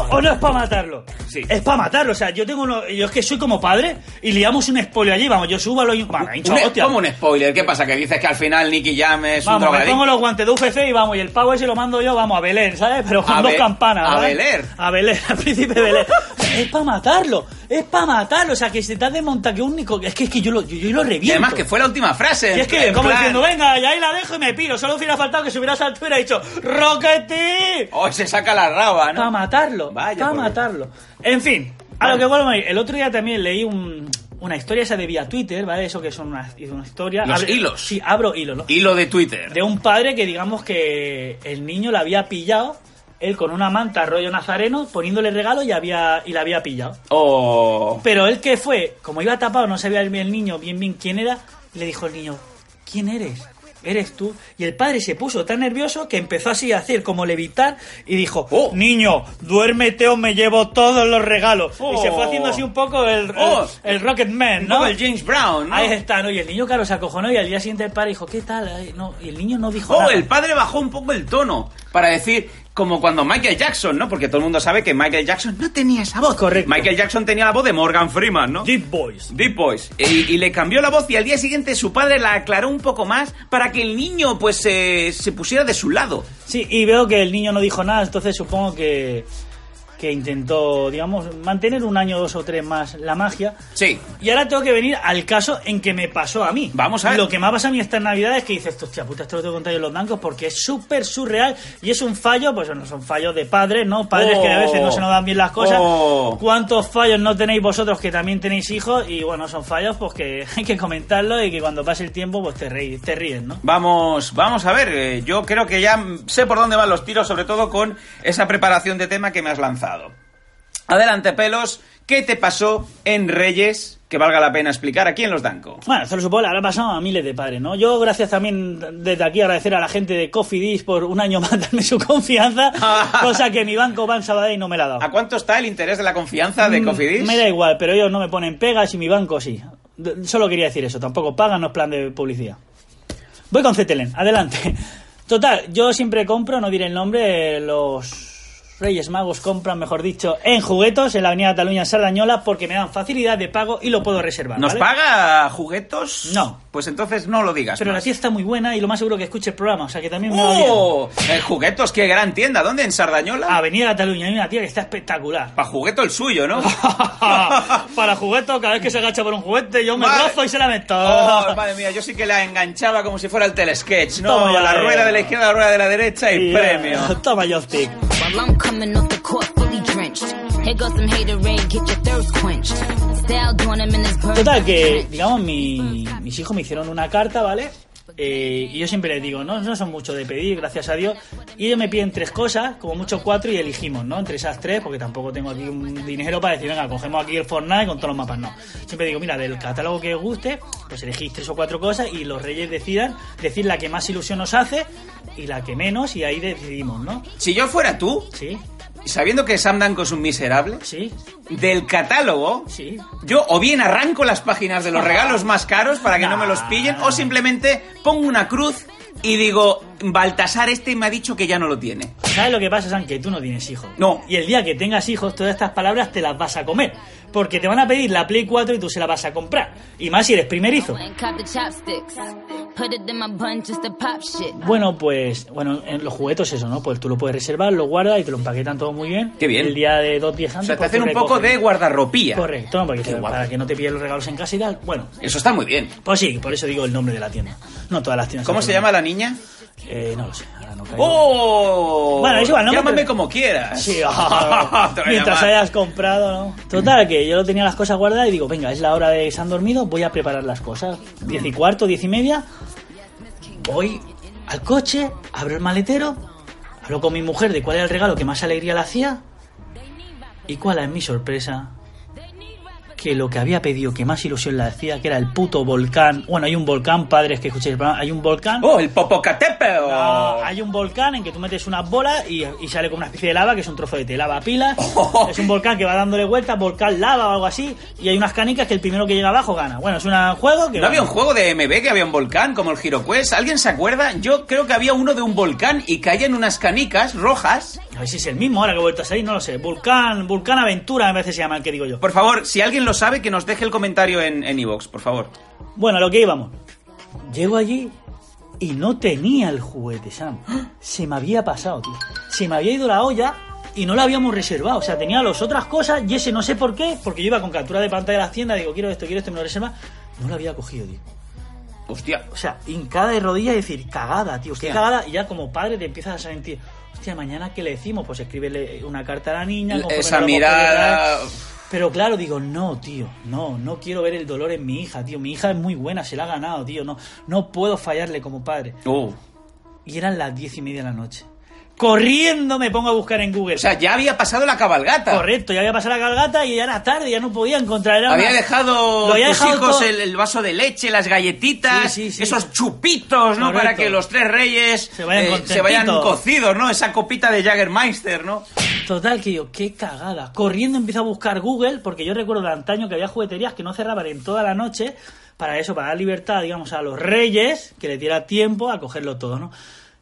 Matarlo o no es para matarlo? Sí. Es para matarlo, o sea, yo tengo uno, yo es que soy como padre y liamos un spoiler allí, vamos, yo subo a los... Un- hostia. ¿Cómo un spoiler? ¿Qué pasa? ¿Que dices que al final Nicky Jam es un Vamos, me drogadicto? pongo los guantes de UFC y vamos, y el pavo ese lo mando yo, vamos, a Belén, ¿sabes? Pero con A dos campanas. a ¿sabes? Belén. A Belén, al príncipe Belén. es para matarlo, es para matarlo, o sea, que se te ha desmontado que único, es que, es que yo lo, yo, yo lo reviento. Y además que fue la última frase. Y es que, como plan, diciendo, venga, y ahí la dejo y me piro. Solo hubiera faltado que se hubiera saltado y hubiera dicho, ¡Rockety! Hoy se saca la raba, ¿no? Para matarlo, Vaya, para por- matarlo. En fin, a lo que vuelvo a ir. El otro día también leí un- una historia esa de vía Twitter, ¿vale? Eso que son una, una historia. Los Abre- hilos. Sí, abro hilo, ¿no? Hilo de Twitter. De un padre que digamos que el niño la había pillado, él con una manta rollo nazareno, poniéndole regalo y, había, y la había pillado. Oh. Pero él que fue, como iba tapado, no sabía el, el niño bien bien quién era, le dijo el niño, ¿quién eres? Eres tú. Y el padre se puso tan nervioso que empezó así a hacer como levitar y dijo, Oh. niño, duérmete o me llevo todos los regalos. Y Oh. se fue haciendo así un poco el, el, Oh. el Rocket Man, ¿no? el James Brown, ¿no? Ahí está, ¿no? Y el niño, claro, se acojonó y al día siguiente el padre dijo, ¿qué tal? No, y el niño no dijo Oh, nada. el padre bajó un poco el tono para decir, como cuando Michael Jackson, ¿no? Porque todo el mundo sabe que Michael Jackson no tenía esa voz. Correcto. Michael Jackson tenía la voz de Morgan Freeman, ¿no? Deep Boys. Deep Boys. Y, y le cambió la voz y al día siguiente su padre la aclaró un poco más para que el niño pues se, se pusiera de su lado. Sí, y veo que el niño no dijo nada, entonces supongo que, que intentó, digamos, mantener un año, dos o tres más la magia. Sí. Y ahora tengo que venir al caso en que me pasó a mí. Vamos a ver. Lo que me ha pasado a mí estas navidades es que dices, hostia puta, esto lo tengo que contar yo en los bancos porque es súper surreal y es un fallo, pues no son fallos de padres, ¿no? Padres que a veces no se nos dan bien las cosas. Oh. ¿Cuántos fallos no tenéis vosotros que también tenéis hijos? Y bueno, son fallos pues que hay que comentarlo y que cuando pase el tiempo pues te ríes, te ríes, ¿no? Vamos, vamos a ver, eh, yo creo que ya sé por dónde van los tiros, sobre todo con esa preparación de tema que me has lanzado. Adelante, pelos, ¿qué te pasó en Reyes que valga la pena explicar aquí en Los Danco? Bueno, esto lo supongo, habrá pasado a miles de padres, ¿no? Yo, gracias también desde aquí, agradecer a la gente de Coffee Dish por un año más darme su confianza, cosa que mi banco Ban Sabadell no me la ha dado. ¿A cuánto está el interés de la confianza de Mm, Cofidis? Me da igual, pero ellos no me ponen pegas y mi banco sí. Solo quería decir eso, tampoco pagan, no es plan de publicidad. Voy con Cetelen, adelante. Total, yo siempre compro, no diré el nombre, los Reyes Magos compran, mejor dicho, en juguetos en la Avenida Cataluña Sardañola porque me dan facilidad de pago y lo puedo reservar. ¿Nos ¿vale? paga juguetos? No. Pues entonces no lo digas. Pero la tía está muy buena y lo más seguro que escuche el programa, o sea que también me. ¡Oh! Eh, juguetos, qué gran tienda. ¿Dónde? ¿En Sardañola? Avenida Cataluña, hay una tía que está espectacular. Para jugueto el suyo, ¿no? Para juguetos, cada vez que se agacha por un juguete, yo me rozo y se la meto. Oh, madre mía, yo sí que la enganchaba como si fuera el telesketch, ¿no? Toma ya, la eh. rueda de la izquierda, la rueda de la derecha y, premio. Toma joystick. While I'm coming off the court fully drenched. Here goes some hater rain, get your thirst quenched. Total, que, digamos, mi- mis hijos me hicieron una carta, ¿vale? Eh, y yo siempre les digo, no, no son mucho de pedir, gracias a Dios. Y ellos me piden tres cosas, como mucho cuatro, y elegimos, ¿no? Entre esas tres, porque tampoco tengo aquí un dinero para decir, venga, cogemos aquí el Fortnite con todos los mapas, no. Siempre digo, mira, del catálogo que os guste, pues elegís tres o cuatro cosas y los reyes decidan, decir la que más ilusión os hace y la que menos, y ahí decidimos, ¿no? Si yo fuera tú, Sí, sabiendo que Sam Danko es un miserable, sí, del catálogo, sí. yo o bien arranco las páginas de los regalos más caros para que no me los pillen, o simplemente pongo una cruz y digo, Baltasar este me ha dicho que ya no lo tiene. ¿Sabes lo que pasa, San? Que tú no tienes hijos. No. Y el día que tengas hijos, todas estas palabras te las vas a comer. Porque te van a pedir la Play 4 y tú se la vas a comprar. Y más si eres primerizo. Bueno, pues, bueno, en los juguetos eso, ¿no? Pues tú lo puedes reservar, lo guardas y te lo empaquetan todo muy bien. Qué bien. El día de dos días O antes. sea, te pues, hacen un poco de guardarropía. Correcto, ¿no? Porque te- para que no te pillen los regalos en casa y tal. Bueno, Eso está muy bien. pues sí, por eso digo el nombre de la tienda. No todas las tiendas. ¿Cómo se llama la niña? Eh, no lo sé, ahora no caigo. ¡Oh! Bueno, es igual, no me- Llámame como quieras. Sí, mientras hayas comprado, ¿no? Total, que yo lo tenía las cosas guardadas y digo, venga, es la hora de que se han dormido, voy a preparar las cosas. Diez y cuarto, diez y media, voy al coche, abro el maletero, hablo con mi mujer de cuál era el regalo que más alegría le hacía y cuál es mi sorpresa. Que lo que había pedido que más ilusión le hacía, que era el puto volcán. Bueno, hay un volcán, padres que escuchéis hay un volcán. ¡Oh, el Popocatépetl! No, hay un volcán en que tú metes unas bolas y, y sale como una especie de lava, que es un trozo de lava pilas. Es un volcán que va dándole vueltas, volcán lava o algo así. Y hay unas canicas que el primero que llega abajo gana. Bueno, es un juego que. ¿No había un juego de MB que había un volcán como el GiroQuest? ¿Alguien se acuerda? Yo creo que había uno de un volcán y caían unas canicas rojas. A ver si es el mismo ahora que he vuelto a salir, no lo sé. Volcán, Volcán Aventura, a veces se llama el que digo yo. Por favor, si alguien lo sabe, que nos deje el comentario en en iVoox, por favor. Bueno, a lo que íbamos. Llego allí y no tenía el juguete, Sam. Se me había pasado, tío. Se me había ido la olla y no lo habíamos reservado. O sea, tenía las otras cosas y ese no sé por qué, porque yo iba con captura de pantalla de las tiendas, digo, quiero esto, quiero esto, me lo reserva. No lo había cogido, tío. Hostia. O sea, hincada de rodillas y decir, cagada, tío, Hostia. cagada. Y ya como padre te empiezas a sentir, hostia, mañana qué le decimos, pues escríbele una carta a la niña. Esa no mirada... Pero claro, digo, no, tío, no, no quiero ver el dolor en mi hija, tío. Mi hija es muy buena, se la ha ganado, tío. No, no puedo fallarle como padre. Uh. Y eran las diez y media de la noche. Corriendo me pongo a buscar en Google. O sea, ya había pasado la cabalgata. Correcto, ya había pasado la cargata y ya era tarde, ya no podía encontrar. Era Había una- dejado había tus dejado hijos el, el vaso de leche, las galletitas, Sí, sí, sí. esos chupitos, ¿no? Correcto. Para que los tres reyes Se vayan eh, se vayan cocidos, ¿no? Esa copita de Jaggermeister, ¿no? Total, que yo, qué cagada. Corriendo empiezo a buscar Google, porque yo recuerdo de antaño que había jugueterías que no cerraban en toda la noche, para eso, para dar libertad, digamos, a los reyes, que le diera tiempo a cogerlo todo, ¿no?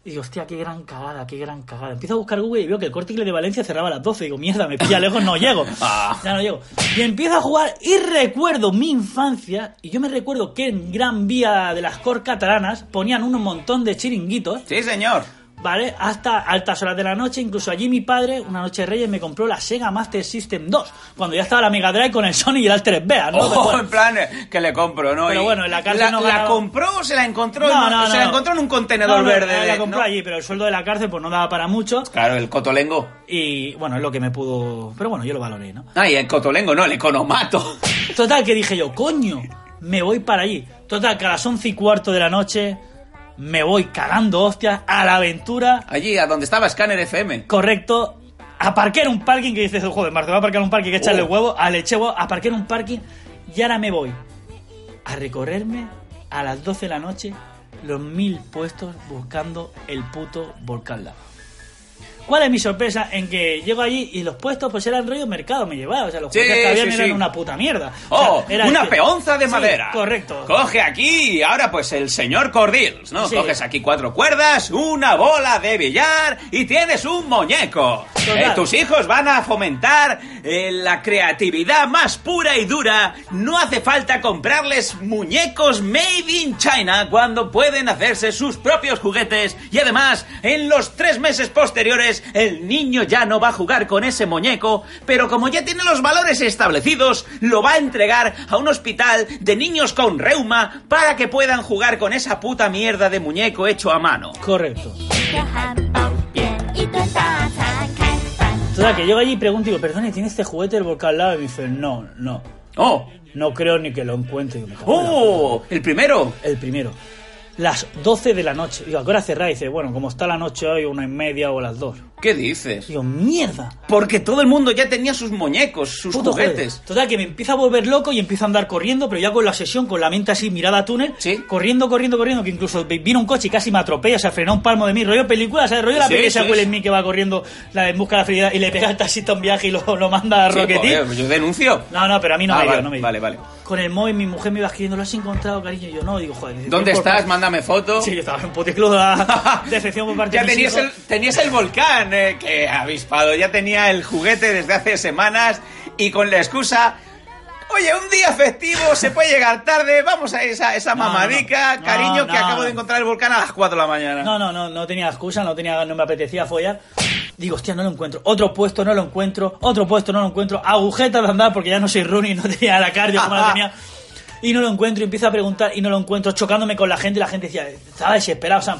Y digo, hostia, qué gran cagada, qué gran cagada. Empiezo a buscar Google y veo que el corte Inglés de Valencia cerraba a las 12. Digo, mierda, me pilla lejos, no llego. Ah. Ya no llego. Y empiezo a jugar y recuerdo mi infancia. Y yo me recuerdo que en Gran Vía de las Cor Catalanas ponían un montón de chiringuitos. Sí, señor. ¿Vale? Hasta altas horas de la noche. Incluso allí mi padre, una noche de Reyes, me compró la Sega Master System 2, cuando ya estaba la Mega Drive con el Sony y el Alter Beast, ¿no? Bueno, en plan, eh, que le compro, ¿no? Pero Y bueno, en la cárcel no ¿La compró o se la encontró? No, en- no, se no. la encontró en un contenedor no, no, verde. La compró ¿no? allí, pero el sueldo de la cárcel pues no daba para mucho. Claro, el cotolengo. Y bueno, es lo que me pudo... Pero bueno, yo lo valoré, ¿no? Ay, el cotolengo, no, el economato. Total, que dije yo, coño, me voy para allí. Total, que a las once y cuarto de la noche me voy cagando hostias a la aventura. Allí, a donde estaba Scanner FM. correcto, aparqué en un parking que dices, joder, Marta, va a aparcar en un parking que echarle Oh. huevo, al eché huevo, aparqué en un parking y ahora me voy a recorrerme a las 12 de la noche los mil puestos buscando el puto volcán lava. ¿Cuál es mi sorpresa? En que llego allí y los puestos pues eran rollo mercado me llevaba. O sea, los Sí, juguetes que habían sí, eran sí. una puta mierda. O ¡Oh! sea, era ¡Una que- peonza de madera! correcto. Coge aquí, ahora pues el señor Cordils, ¿no? Coges aquí cuatro cuerdas, una bola de billar y tienes un muñeco. Eh, tus hijos van a fomentar eh, la creatividad más pura y dura. No hace falta comprarles muñecos made in China cuando pueden hacerse sus propios juguetes. Y además, en los tres meses posteriores, el niño ya no va a jugar con ese muñeco, pero como ya tiene los valores establecidos, lo va a entregar a un hospital de niños con reuma para que puedan jugar con esa puta mierda de muñeco hecho a mano. Correcto. Total, que llego allí y pregunto, digo, perdone, ¿tiene este juguete del volcán lava? Y me dice, no, no. ¡Oh! No creo ni que lo encuentre. Digo, me cago en la ¡Oh! El primero. El primero. Las 12 de la noche. Digo, ¿a qué hora cerrar? Dice, bueno, como está la noche hoy, una y media o las dos. ¿Qué dices? Digo, mierda. Porque todo el mundo ya tenía sus muñecos, sus Puto juguetes. joder. Total, que me empieza a volver loco y empiezo a andar corriendo, pero ya con la sesión, con la mente así, mirada a túnel. Sí. Corriendo, corriendo, corriendo, que incluso vi- vino un coche y casi me atropella, o sea, frenó un palmo de mí. Rollo película, ¿sabes? Rollo la Sí, película sí, sí. Smith que va corriendo la En busca de la felicidad y le pega al taxista un viaje y lo, lo manda a joder, yo denuncio. No, no, pero a mí no Ah, me dio, vale, no me dio. vale, vale. con el móvil, mi mujer me iba escribiendo, ¿lo has encontrado, cariño? Y yo no, digo, joder. ¿Dónde por- estás? Mándame foto. Sí, yo estaba en un puticlub de decepción por parte Ya de mis tenías hijos. el, tenías el volcán que avispado, ya tenía el juguete desde hace semanas y con la excusa, oye, un día festivo, se puede llegar tarde, vamos a esa, esa No, mamadica, no. No, cariño, que acabo de encontrar el volcán a las 4 de la mañana. No, no, no, no tenía excusa, no tenía, no me apetecía follar. Digo, hostia, no lo encuentro. Otro puesto no lo encuentro. Otro puesto no lo encuentro. Agujetas de andar porque ya no soy running, no tenía la cardio como la tenía. Y no lo encuentro, y empiezo a preguntar y no lo encuentro, chocándome con la gente. Y la gente decía, estaba desesperado. O sea,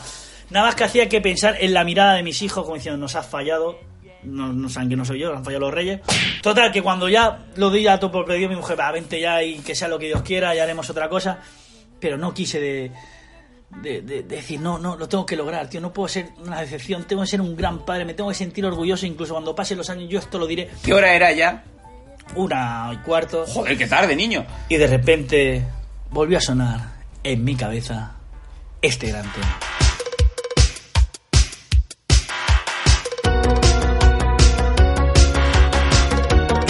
nada más que hacía que pensar en la mirada de mis hijos, como diciendo, nos has fallado. No, no saben que no soy yo, nos han fallado los reyes. Total, que cuando ya lo di a todo por pedido, mi mujer, va, vente ya y que sea lo que Dios quiera, ya haremos otra cosa. Pero no quise de, de, de- de decir, no, no, lo tengo que lograr, tío, no puedo ser una decepción, tengo que ser un gran padre, me tengo que sentir orgulloso, incluso cuando pasen los años, yo esto lo diré. ¿Qué hora era ya? Una y cuarto. Joder, qué tarde, niño. Y de repente volvió a sonar en mi cabeza este gran tema.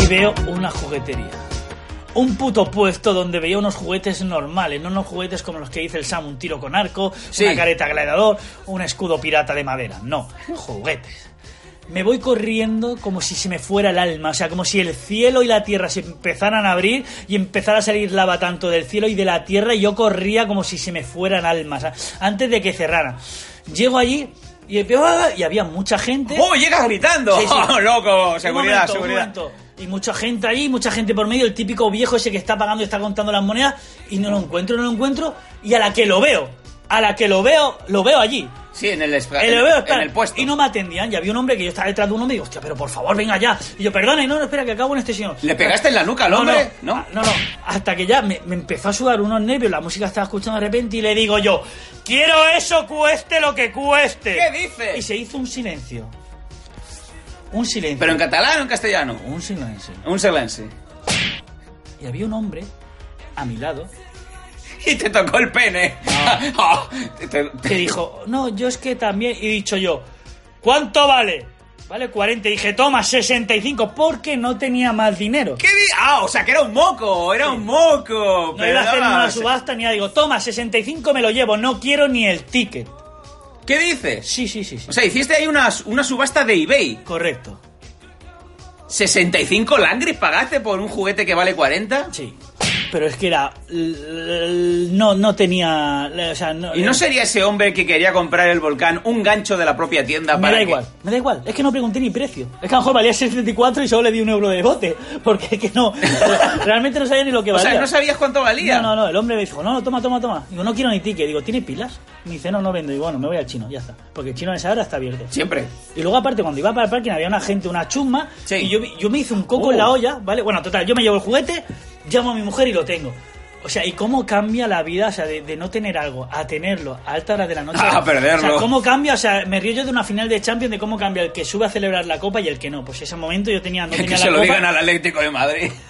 Y veo una juguetería. Un puto puesto donde veía unos juguetes normales, no unos juguetes como los que dice el Sam, un tiro con arco, Sí. una careta gladiador, un escudo pirata de madera. No, juguetes. Me voy corriendo como si se me fuera el alma, o sea, como si el cielo y la tierra se empezaran a abrir y empezara a salir lava tanto del cielo y de la tierra y yo corría como si se me fueran almas, o sea, antes de que cerraran. Llego allí y, y había mucha gente. ¡Oh, llegas gritando! Sí, sí. ¡Oh, loco! Un Seguridad, momento, un seguridad. momento. Y mucha gente ahí, mucha gente por medio, el típico viejo ese que está pagando y está contando las monedas, y no lo encuentro, no lo encuentro, y a la que lo veo, a la que lo veo, lo veo allí. Sí, en el, Eh, lo veo estar- en el puesto. Y no me atendían, y había un hombre que yo estaba detrás de un hombre y digo, hostia, pero por favor, venga ya. Y yo, perdona, y no, no, espera, que acabo en este señor. ¿Le pegaste en la nuca al No, hombre? No, ¿No? no, no, hasta que ya me, me empezó a sudar unos nervios, la música estaba escuchando de repente y le digo yo, quiero eso cueste lo que cueste. ¿Qué dices? Y se hizo un silencio. Un silencio. ¿Pero en catalán o en castellano? Un silencio. Un silencio. Y había un hombre a mi lado Y te tocó el pene. Oh, te- te- que dijo, no, yo es que también, y he dicho yo, ¿cuánto vale? Vale 40, y dije, toma, 65, porque no tenía más dinero. ¿Qué di- Ah, o sea que era un moco, era un moco. No iba a hacer una subasta ni nada, digo, toma, 65 me lo llevo, no quiero ni el ticket. ¿Qué dices? Sí, sí, sí, sí. O sea, hiciste ahí una, una subasta de eBay. Correcto. ¿65 langris pagaste por un juguete que vale 40? Sí. Pero es que era. No, no tenía. O sea, no, ¿Y no sería ese hombre que quería comprar el volcán un gancho de la propia tienda Me para da que- igual, me da igual. Es que no pregunté ni precio. Es que a lo mejor valía 74 y solo le di un euro de bote. Porque es que no. Realmente no sabía ni lo que O valía. sea, no sabías cuánto valía. No, no, no. El hombre me dijo, no, no, toma, toma, toma. Digo, no quiero ni ticket. Digo, ¿tiene pilas? Me dice, no, no vendo. Digo, bueno, me voy al chino, ya está. Porque el chino en esa hora está abierto. Siempre. Y luego, aparte, cuando iba para el parking, había una gente, una chusma. Sí. Y yo, yo me hice un coco Uh. en la olla, ¿vale? Bueno, total, yo me llevo el juguete, llamo a mi mujer y lo tengo. O sea, ¿y cómo cambia la vida, o sea, de, de no tener algo a tenerlo a alta hora de la noche? A perderlo. O sea, ¿cómo cambia? O sea, me río yo de una final de Champions de cómo cambia el que sube a celebrar la copa y el que no. Pues ese momento yo tenía, no tenía que la se lo copa. digan al Atlético de Madrid.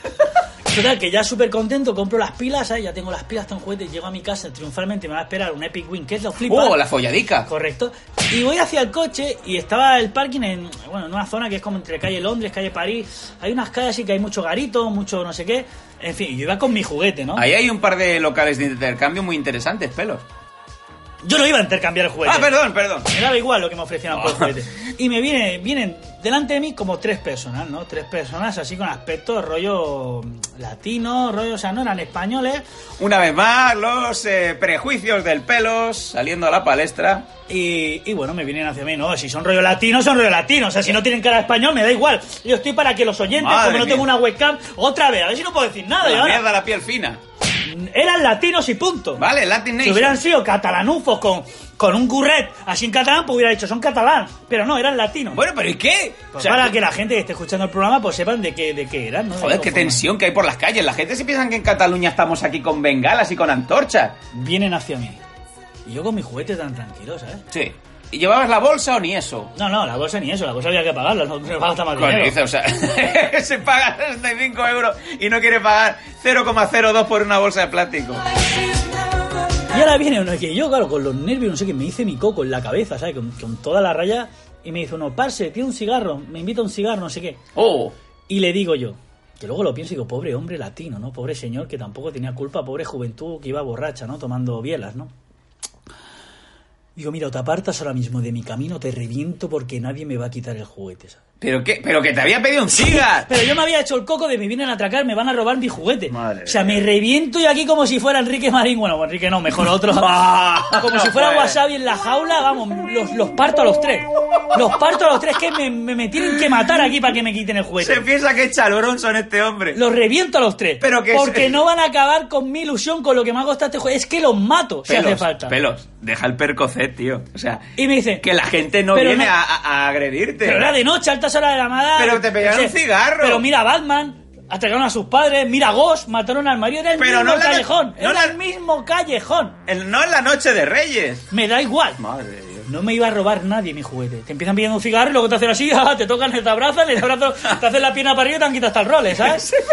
Total, que ya súper contento, compro las pilas, ¿sabes? ya tengo las pilas, tengo un juguete, llego a mi casa, triunfalmente me va a esperar un Epic Win, que es lo flipa. ¡Oh, la folladica! Correcto. Y voy hacia el coche y estaba el parking en, bueno, en una zona que es como entre calle Londres, calle París. Hay unas calles así que hay mucho garito, mucho no sé qué. En fin, yo iba con mi juguete, ¿no? Ahí hay un par de locales de intercambio muy interesantes, pelos. Yo no iba a intercambiar el juguete. Ah, perdón, perdón. Me daba igual lo que me ofrecieran por el juguete. Y me viene, vienen delante de mí como tres personas, ¿no? Tres personas así con aspecto rollo latino, rollo, o sea, no eran españoles. Una vez más, los eh, prejuicios del pelos saliendo a la palestra. Y, y bueno, me vienen hacia mí, ¿no? Si son rollo latino, son rollo latino. O sea, si no tienen cara de español, me da igual. Yo estoy para que los oyentes, Madre como no mía. tengo una webcam, otra vez, a ver si no puedo decir nada. y La ahora, mierda, la piel fina. Eran latinos y punto. Vale, Latin Si Nation. hubieran sido catalanufos con, con un gurret así en catalán, pues hubiera dicho, son catalán. Pero no, eran latinos. Bueno, pero ¿y qué? Pues O sea, para que la gente que esté escuchando el programa, pues sepan de qué, de qué eran, ¿no? Joder, De qué tensión que hay por las calles. La gente se piensa que en Cataluña estamos aquí con bengalas y con antorchas. Vienen hacia mí. Y yo con mi juguete tan tranquilo, ¿sabes? Sí. ¿Y llevabas la bolsa o ni eso? No, no, la bolsa ni eso, la bolsa había que pagarla, no me falta más dinero. dice, o sea, se paga 65 euros y no quiere pagar 0,02 por una bolsa de plástico. Y ahora viene uno que yo, claro, con los nervios, no sé qué, me hice mi coco en la cabeza, ¿sabes? Con, con toda la raya. Y me dice uno, parce, tiene un cigarro, me invita a un cigarro, no sé qué. Oh, Y le digo yo, Que luego lo pienso y digo, pobre hombre latino, ¿no? Pobre señor que tampoco tenía culpa, pobre juventud que iba borracha, ¿no? Tomando bielas, ¿no? Digo, mira, o te apartas ahora mismo de mi camino, te reviento porque nadie me va a quitar el juguete, ¿sabes? ¿Pero qué? ¿Pero que te había pedido un cigar? Pero yo me había hecho el coco de me vienen a atracar, me van a robar mi juguete. Madre o sea, me reviento y aquí como si fuera Enrique Marín. Bueno, pues Enrique no, mejor otro. como si fuera. Wasabi en la jaula, vamos, los, los parto a los tres. Los parto a los tres, que me, me, me tienen que matar aquí para que me quiten el juguete. Se piensa que es chalorón son este hombre. Los reviento a los tres. Pero que porque se- no van a acabar con mi ilusión, con lo que me ha costado este juego. Es que los mato si hace falta. pelos, deja el percocet, tío. O sea, Y me dice, que la gente no viene no- a- a agredirte. pero era de noche, altas horas de la madrugada. Pero te pegaron No un cigarro. Pero mira a Batman, atracaron a sus padres, mira a Ghost, mataron al marido, era el Pero mismo no la callejón. no era la- el mismo callejón. El- no en la noche de Reyes. Me da igual. Madre. No me iba a robar nadie mi juguete. Te empiezan pidiendo un cigarro y luego te hacen así, ah, te tocan, te abrazan, te, abrazan, te hacen la pierna para arriba y te han quitado hasta el role, ¿sabes?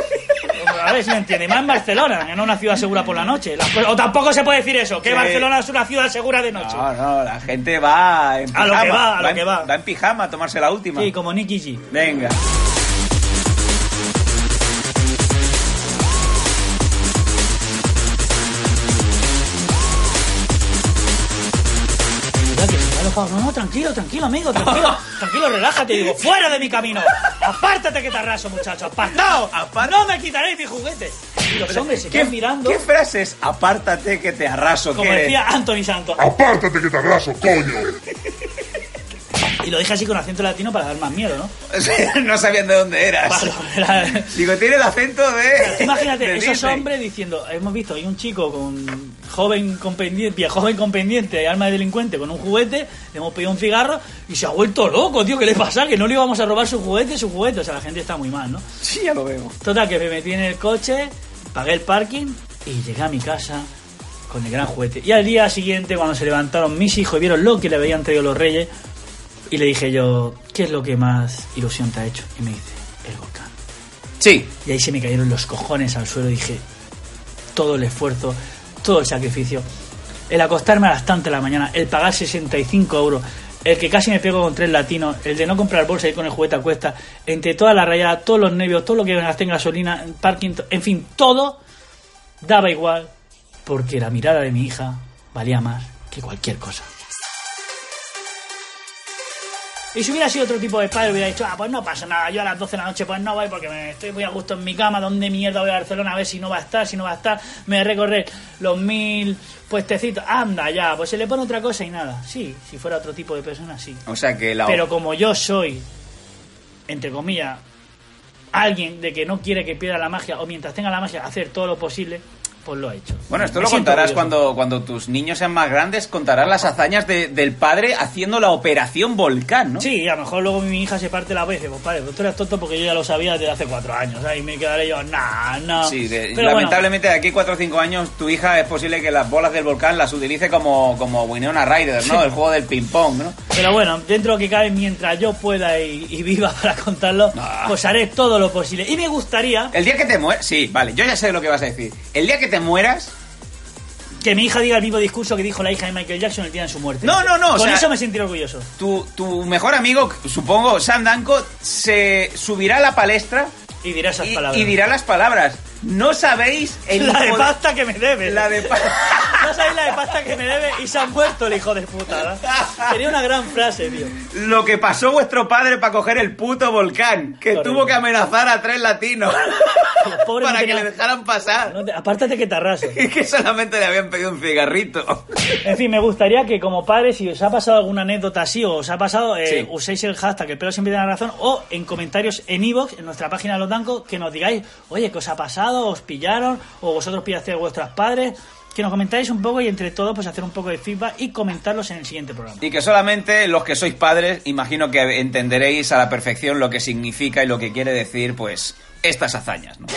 A ver si me entiende. Más en Barcelona, que no una ciudad segura por la noche. Cosas- o tampoco se puede decir eso, que Sí. Barcelona es una ciudad segura de noche. No, no, la gente va en A lo pijama. que va, a lo en- que va. Va en pijama a tomarse la última. Sí, como Nicky G. Venga. ¿Verdad que me ha alojado? No, no, tranquilo, tranquilo, amigo, tranquilo, tranquilo, relájate. Digo, fuera de mi camino. Apártate que te arraso, muchacho, apartado. No me quitaréis mi juguete. Y los hombres se ¿Qué, quedan mirando, ¿Qué frases? Apártate que te arraso. como decía Anthony Santos. Apártate que te abrazo, coño. Y lo dije así con acento latino para dar más miedo, ¿no? no sabían de dónde eras. Era- Digo, tiene el acento de. Imagínate, de esos Disney. hombres diciendo, hemos visto, hay un chico con joven con pendiente, joven con pendiente, alma de delincuente, con un juguete, le hemos pedido un cigarro y se ha vuelto loco, tío, ¿qué le pasa? Que no le íbamos a robar su juguete, su juguete, o sea, la gente está muy mal, ¿no? Sí, ya lo vemos. Total, que me metí en el coche, pagué el parking y llegué a mi casa con el gran juguete. Y al día siguiente, cuando se levantaron mis hijos y vieron lo que le habían traído los reyes, y le dije yo, ¿qué es lo que más ilusión te ha hecho? Y me dice, el volcán. Sí. Y ahí se me cayeron los cojones al suelo y dije, todo el esfuerzo, todo el sacrificio, el acostarme a las tantas de la mañana, el pagar 65 euros, el que casi me pego con tres latinos, el de no comprar bolsa y ir con el juguete a cuesta, entre toda la rayada, todos los nervios, todo lo que gasté en gasolina, en parking, en fin, todo daba igual, porque la mirada de mi hija valía más que cualquier cosa. Y si hubiera sido otro tipo de padre, hubiera dicho, ah, pues no pasa nada, yo a las 12 de la noche pues no voy porque me estoy muy a gusto en mi cama, ¿dónde mierda voy a Barcelona a ver si no va a estar, si no va a estar? Me voy a recorrer los mil puestecitos, anda ya, pues se le pone otra cosa y nada. Sí, si fuera otro tipo de persona, sí. O sea que la. Pero como yo soy, entre comillas, alguien de que no quiere que pierda la magia, o mientras tenga la magia, hacer todo lo posible, pues lo ha hecho. Bueno, esto Me lo contarás cuando, cuando tus niños sean más grandes, contarás las hazañas de- del padre haciendo la operación volcán, ¿no? Sí, a lo mejor luego mi hija se parte la vez y dice, pues padre, pues tú eres tonto porque yo ya lo sabía desde hace cuatro años. Y me quedaré yo, nah, no. Sí, de- lamentablemente de aquí 4 o 5 años tu hija es posible que las bolas del volcán las utilice como, como Winona Ryder, ¿no? El juego del ping-pong, ¿no? Pero bueno, dentro de lo que cabe, mientras yo pueda y, y viva para contarlo, Ah. pues haré todo lo posible. Y me gustaría El día que te mueras... Sí, vale, yo ya sé lo que vas a decir. El día que te mueras... que mi hija diga el mismo discurso que dijo la hija de Michael Jackson el día de su muerte. No, no, no, o Con sea- eso me sentiré orgulloso. Tu, tu mejor amigo, supongo, Sam Danko, se subirá a la palestra Y dirá esas y, palabras. y dirá las palabras. No sabéis el la de hijo pasta que me debe. La de No sabéis la de pasta que me debe y se ha muerto el hijo de puta. ¿no? Sería una gran frase, tío. Lo que pasó vuestro padre para coger el puto volcán, que Correcto. tuvo que amenazar a tres latinos pobres para no que le dejaran pasar. No te- apártate que te arraso. Y que solamente le habían pedido un cigarrito. En fin, me gustaría que como padres, si os ha pasado alguna anécdota así o os ha pasado, eh, Sí. uséis el hashtag el pelo siempre tiene razón o en comentarios en iVoox, en nuestra página de los Dancos, que nos digáis, oye, ¿qué os ha pasado? ¿Os pillaron? ¿O vosotros pillaste a vuestros padres? Que nos comentáis un poco y entre todos pues hacer un poco de feedback y comentarlos en el siguiente programa. Y que solamente los que sois padres, imagino que entenderéis a la perfección lo que significa y lo que quiere decir, pues, estas hazañas, ¿no?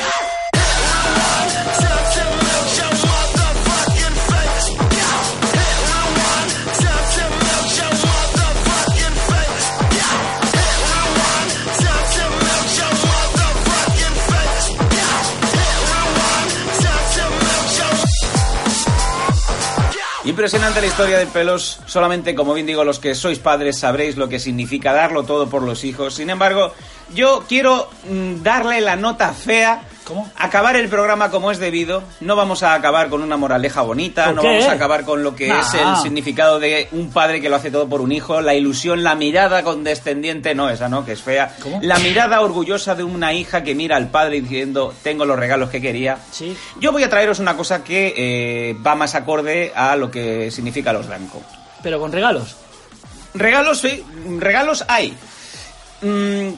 Impresionante la historia de pelos. Solamente, como bien digo, los que sois padres sabréis lo que significa darlo todo por los hijos. Sin embargo, yo quiero mm, darle la nota fea. ¿Cómo? Acabar el programa como es debido. No vamos a acabar con una moraleja bonita. ¿Por No qué? vamos a acabar con lo que Nah. es el significado de un padre que lo hace todo por un hijo. La ilusión, la mirada condescendiente. No, esa no, que es fea. ¿Cómo? La mirada orgullosa de una hija que mira al padre diciendo: Tengo los regalos que quería. Sí. Yo voy a traeros una cosa que eh, va más acorde a lo que significa los Danco. Pero con regalos. Regalos, sí, regalos hay. Mm,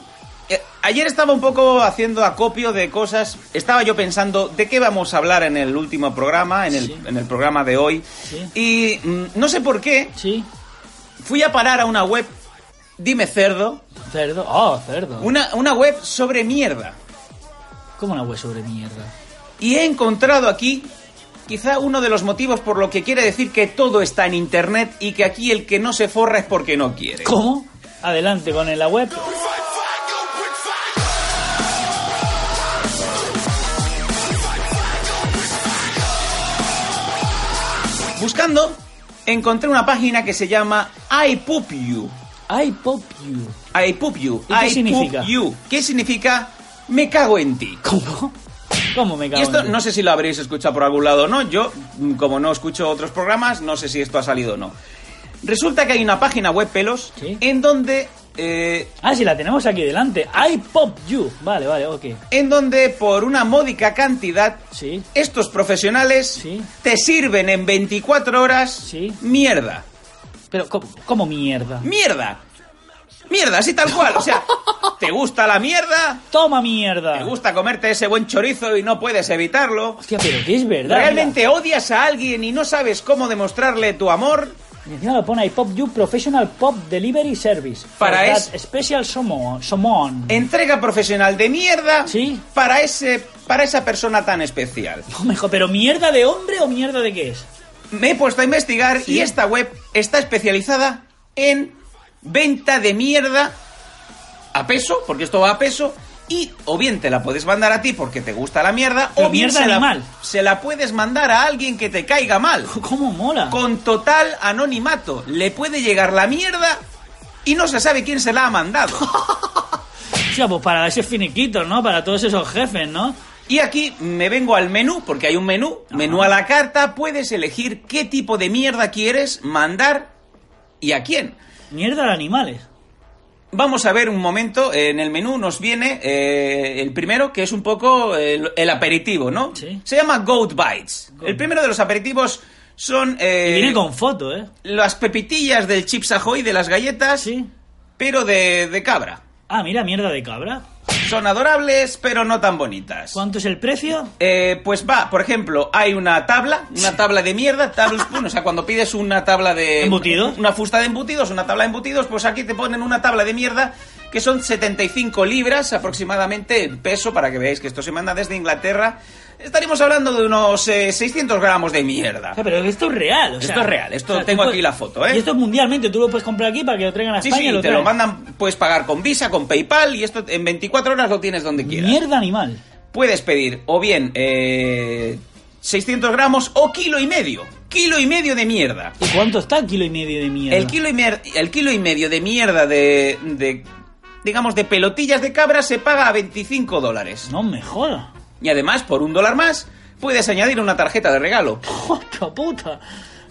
eh, ayer estaba un poco haciendo acopio de cosas. Estaba yo pensando de qué vamos a hablar en el último programa, en el, Sí. en el programa de hoy. Sí. Y mm, no sé por qué, Sí. fui a parar a una web, dime cerdo, Cerdo. Oh, cerdo. una, una web sobre mierda. ¿Cómo una web sobre mierda? Y he encontrado aquí quizá uno de los motivos por lo que quiere decir que todo está en internet y que aquí el que no se forra es porque no quiere. ¿Cómo? Adelante con la web. Buscando, encontré una página que se llama I Poop You. I pop you. I Poop You. ¿Y qué I significa? Poop You. ¿Qué significa? Me cago en ti. ¿Cómo? ¿Cómo me cago Y esto en ti? no sé si lo habréis escuchado por algún lado o no. Yo, mm, como no escucho otros programas, no sé si esto ha salido o no. Resulta que hay una página web, pelos, Sí. en donde eh, Ah, sí, la tenemos aquí delante. I pop you. Vale, vale, ok. en donde por una módica cantidad Sí. estos profesionales Sí. te sirven en 24 horas Sí. mierda. Pero, ¿cómo, cómo mierda? Mierda. Mierda, así tal cual. O sea, ¿te gusta la mierda? Toma mierda. ¿Te gusta comerte ese buen chorizo y no puedes evitarlo? Hostia, pero que es verdad. ¿Realmente odias a alguien y no sabes cómo demostrarle tu amor? Y encima lo pone I pop you Professional Pop Delivery Service. Para es- Special Summon. summon. Entrega profesional de mierda Sí. para, ese, para esa persona tan especial. No, mejor, pero mierda de hombre o mierda de qué es? Me he puesto a investigar y esta web está especializada en venta de mierda a peso, porque esto va a peso, y o bien te la puedes mandar a ti porque te gusta la mierda, Pero o bien mierda se la, animal. se la puedes mandar a alguien que te caiga mal. ¿Cómo mola? Con total anonimato. Le puede llegar la mierda y no se sabe quién se la ha mandado. O sea, pues para ese finiquito, ¿no? Para todos esos jefes, ¿no? Y aquí me vengo al menú, porque hay un menú, menú a la carta, puedes elegir qué tipo de mierda quieres mandar y a quién. Mierda de animales. Vamos a ver un momento, eh, en el menú nos viene eh, el primero, que es un poco el, el aperitivo, ¿no? Sí. Se llama Goat Bites. El primero de los aperitivos son eh, Y viene con foto, ¿eh? las pepitillas del Chips Ahoy de las galletas, Sí. pero de, de cabra. Ah, mira, mierda de cabra. Son adorables, pero no tan bonitas. ¿Cuánto es el precio? Eh, pues va, por ejemplo, hay una tabla, una tabla de mierda, tablespoon, o sea, cuando pides una tabla de... ¿Embutidos? Una fusta de embutidos, una tabla de embutidos, pues aquí te ponen una tabla de mierda que son 75 libras aproximadamente el peso, para que veáis que esto se manda desde Inglaterra. Estaríamos hablando de unos eh, 600 gramos de mierda. O sea, pero esto es real. o sea, Esto es real, esto o sea, tú tengo puedes- aquí la foto, ¿eh? Y esto es mundialmente, tú lo puedes comprar aquí para que lo traigan a Sí, España. sí, lo te lo mandan, puedes pagar con Visa, con PayPal y esto en 24 horas lo tienes donde quieras. Mierda animal. Puedes pedir o bien eh, 600 gramos o kilo y medio. Kilo y medio de mierda. ¿Y cuánto está el kilo y medio de mierda? El kilo y, el kilo y medio de mierda de, de, digamos, de pelotillas de cabra se paga a 25 dólares. No me jodas. Y además, por un dólar más, puedes añadir una tarjeta de regalo. ¡Hostia puta!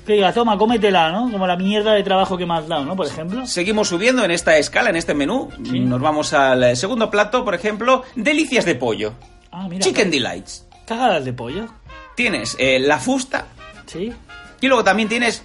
Que diga, toma, cómetela, ¿no? Como la mierda de trabajo que me has dado, ¿no? Por ejemplo. Seguimos subiendo en esta escala, en este menú. Sí. Nos vamos al segundo plato, por ejemplo, delicias de pollo. Ah, mira. Chicken Delights. Cagadas de pollo. Tienes eh, la fusta Sí. y luego también tienes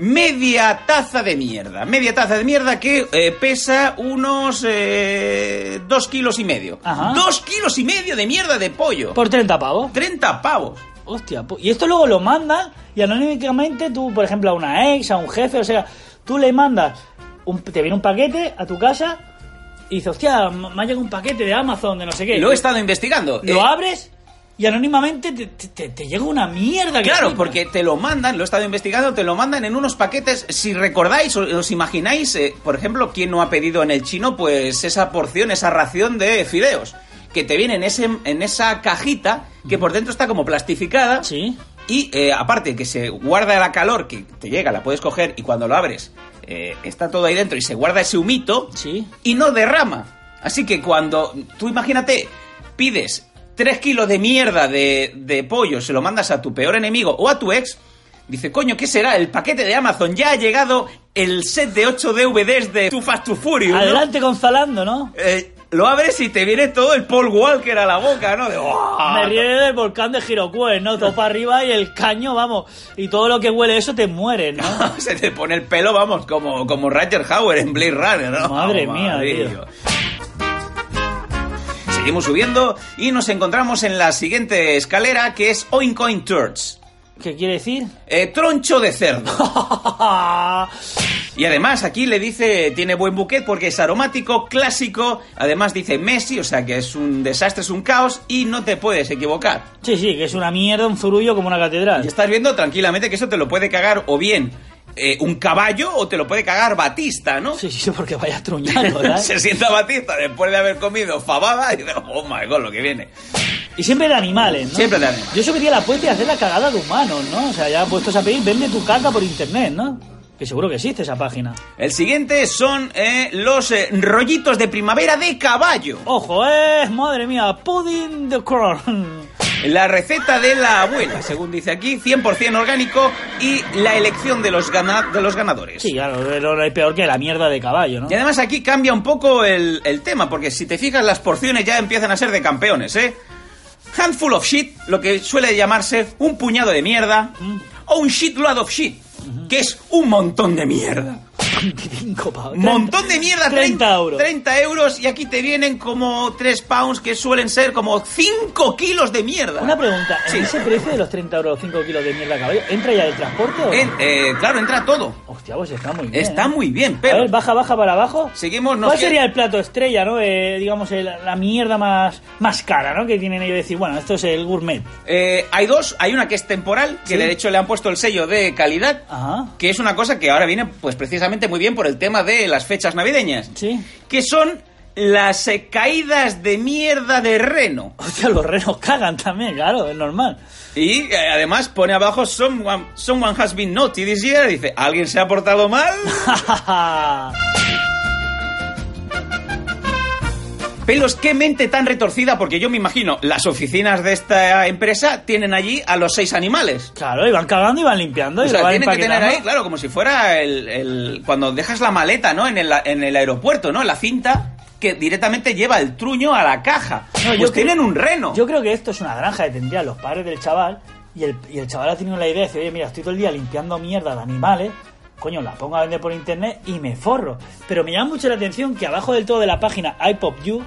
media taza de mierda. Media taza de mierda que eh, pesa unos eh, dos kilos y medio. Ajá. Dos kilos y medio de mierda de pollo. Por 30 pavos. 30 pavos. Hostia, y esto luego lo mandan y anónimamente tú, por ejemplo, a una ex, a un jefe, o sea, tú le mandas, un, te viene un paquete a tu casa y dices, hostia, me ha llegado un paquete de Amazon, de no sé qué. Lo he estado investigando. Lo Eh, abres y anónimamente te, te- te- te llega una mierda. que Claro, flipas. porque te lo mandan, lo he estado investigando, te lo mandan en unos paquetes. Si recordáis os imagináis, eh, por ejemplo, quién no ha pedido en el chino, pues esa porción, esa ración de fideos, que te viene en, ese, en esa cajita que por dentro está como plastificada Sí. Y eh, aparte que se guarda la calor que te llega, la puedes coger y cuando lo abres eh, está todo ahí dentro y se guarda ese humito Sí. y no derrama. Así que cuando tú imagínate, pides 3 kilos de mierda de, de pollo, se lo mandas a tu peor enemigo o a tu ex, dice, coño, ¿qué será? El paquete de Amazon ya ha llegado el set de 8 DVDs de Too Fast to Furious. ¿no? Adelante con Zalando, ¿no? Eh, lo abres y te viene todo el Paul Walker a la boca, ¿no? De. Me ríe del volcán de Girocue, ¿no? Todo para arriba y el caño, vamos. Y todo lo que huele eso te muere, ¿no? Se te pone el pelo, vamos, como, como Roger Hauer en Blade Runner, ¿no? Madre mía, tío. tío. Seguimos subiendo y nos encontramos en la siguiente escalera que es Oincoin Turds. ¿Qué quiere decir? Eh, troncho de cerdo. Y además aquí le dice, tiene buen buquet porque es aromático, clásico, además dice Messi, o sea que es un desastre, es un caos y no te puedes equivocar. Sí, sí, que es una mierda, un zurullo como una catedral. Y estás viendo tranquilamente que eso te lo puede cagar o bien eh, un caballo o te lo puede cagar Batista, ¿no? Sí, sí, porque vaya truñando, ¿verdad? Se sienta Batista después de haber comido fabada y dice, oh my god, lo que viene. Y siempre de animales, ¿no? Siempre de animales. Yo subiría la apuesta y hacer la cagada de humanos, ¿no? O sea, ya puestos a pedir, vende tu caca por internet, ¿no? Que seguro que existe esa página. El siguiente son eh, los eh, rollitos de primavera de caballo. Ojo, eh, madre mía, pudding the corn. La receta de la abuela, según dice aquí, 100% orgánico y la elección de los, gana- de los ganadores. Sí, claro, hay peor que la mierda de caballo, ¿no? Y además aquí cambia un poco el, el tema, porque si te fijas las porciones ya empiezan a ser de campeones, ¿eh? Handful of shit, lo que suele llamarse un puñado de mierda, o un shitload of shit, que es un montón de mierda. 25 pavos. Montón de mierda, 30 euros. 30 euros y aquí te vienen como 3 pounds que suelen ser como 5 kilos de mierda. Una pregunta, ¿en Sí. ese precio de los 30 euros 5 kilos de mierda caballo, entra ya el transporte o? En- eh, claro, entra todo. Hostia, pues está muy bien. Está ¿eh? muy bien, A pero... ver, baja, baja para abajo. Seguimos, ¿Cuál queda- sería el plato estrella, no? Eh, digamos, el- la mierda más, más cara, ¿no? Que tienen ellos de decir, bueno, esto es el gourmet. Eh, hay dos, hay una que es temporal, que Sí. de hecho le han puesto el sello de calidad, Ajá. que es una cosa que ahora viene pues precisamente muy bien por el tema de las fechas navideñas, Sí. que son las eh, caídas de mierda de reno. Hostia, los renos cagan también, claro, es normal. Y eh, además pone abajo someone, someone has been naughty this year, dice, ¿alguien se ha portado mal? Pelos, qué mente tan retorcida, porque yo me imagino, las oficinas de esta empresa tienen allí a los seis animales. claro, iban cagando y van limpiando. O y sea, lo van tienen que tener ahí, claro, como si fuera el, el- cuando dejas la maleta, ¿no? En el, en el aeropuerto, ¿no? La cinta que directamente lleva el truño a la caja. No, yo pues creo- tienen un reno. Yo creo que esto es una granja que tendrían los padres del chaval y el, y el chaval ha tenido la idea de decir, oye, mira, estoy todo el día limpiando mierda de animales, coño, la pongo a vender por internet y me forro. Pero me llama mucho la atención que abajo del todo de la página iPopU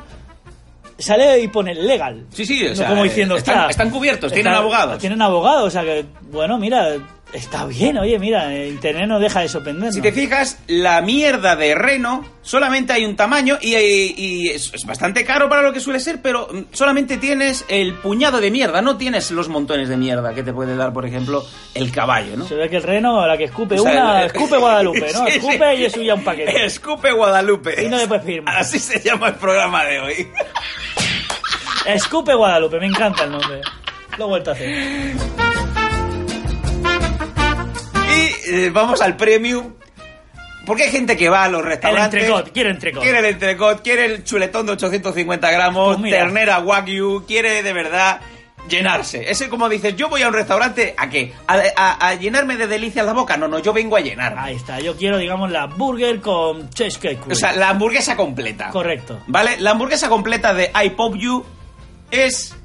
sale y pone legal. Sí, sí, o No sea, como diciendo, están- "Ostras, están cubiertos, tienen abogados". Tienen abogados, o sea que, bueno, mira, está bien, oye, mira, internet no deja de sorprendernos. Si te fijas, la mierda de reno solamente hay un tamaño y, y es, es bastante caro para lo que suele ser, pero mm, solamente tienes el puñado de mierda, no tienes los montones de mierda que te puede dar, por ejemplo, el caballo, ¿no? Se ve que el reno, la que escupe O sea, una, escupe Guadalupe, ¿no? Sí, sí. escupe y es suya un paquete. Escupe Guadalupe. Y no pedir más. Así se llama el programa de hoy. Escupe Guadalupe, me encanta el nombre. Lo he vuelto a hacer. Eh, vamos al premium. Porque hay gente que va a los El restaurantes. entrecot, quiero entrecot. Quiere el entrecot, quiere el chuletón de 850 gramos, Pues ternera wagyu, quiere de verdad llenarse. Ese como dices, yo voy a un restaurante, ¿a qué? ¿A, a- a llenarme de delicias la boca? No, no, yo vengo a llenar. Ahí está, yo quiero, digamos, la burger con cheesecake. O sea, la hamburguesa completa. Correcto. ¿Vale? La hamburguesa completa de I Pop You es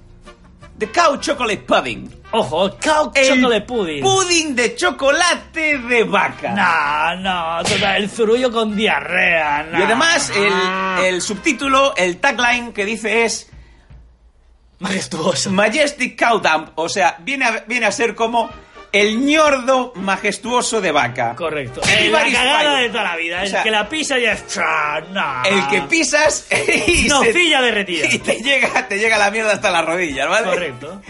The Cow Chocolate Pudding. Ojo, cow El chocolate pudding. Pudding de chocolate de vaca. No, no, total, el zurullo con diarrea. no. Y además, el, el subtítulo, el tagline que dice es Majestuoso. Majestic Cow Dump. O sea, viene a, viene a ser como el ñordo majestuoso de vaca. Correcto. El Eh, la Ibaris cagada Fire. de toda la vida. O El sea, que la pisa ya es... No. El que pisas y, Nocilla derretida. y te llega, te llega la mierda hasta las rodillas, ¿vale? Correcto.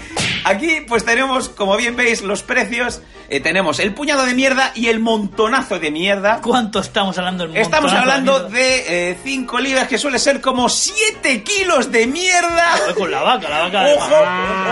Aquí pues tenemos, como bien veis, los precios eh, tenemos el puñado de mierda y el montonazo de mierda. ¿Cuánto estamos hablando del Estamos hablando de mierda? de 5 libras, que suele ser como 7 kilos de mierda. Joder, Con la vaca, la vaca de Ojo,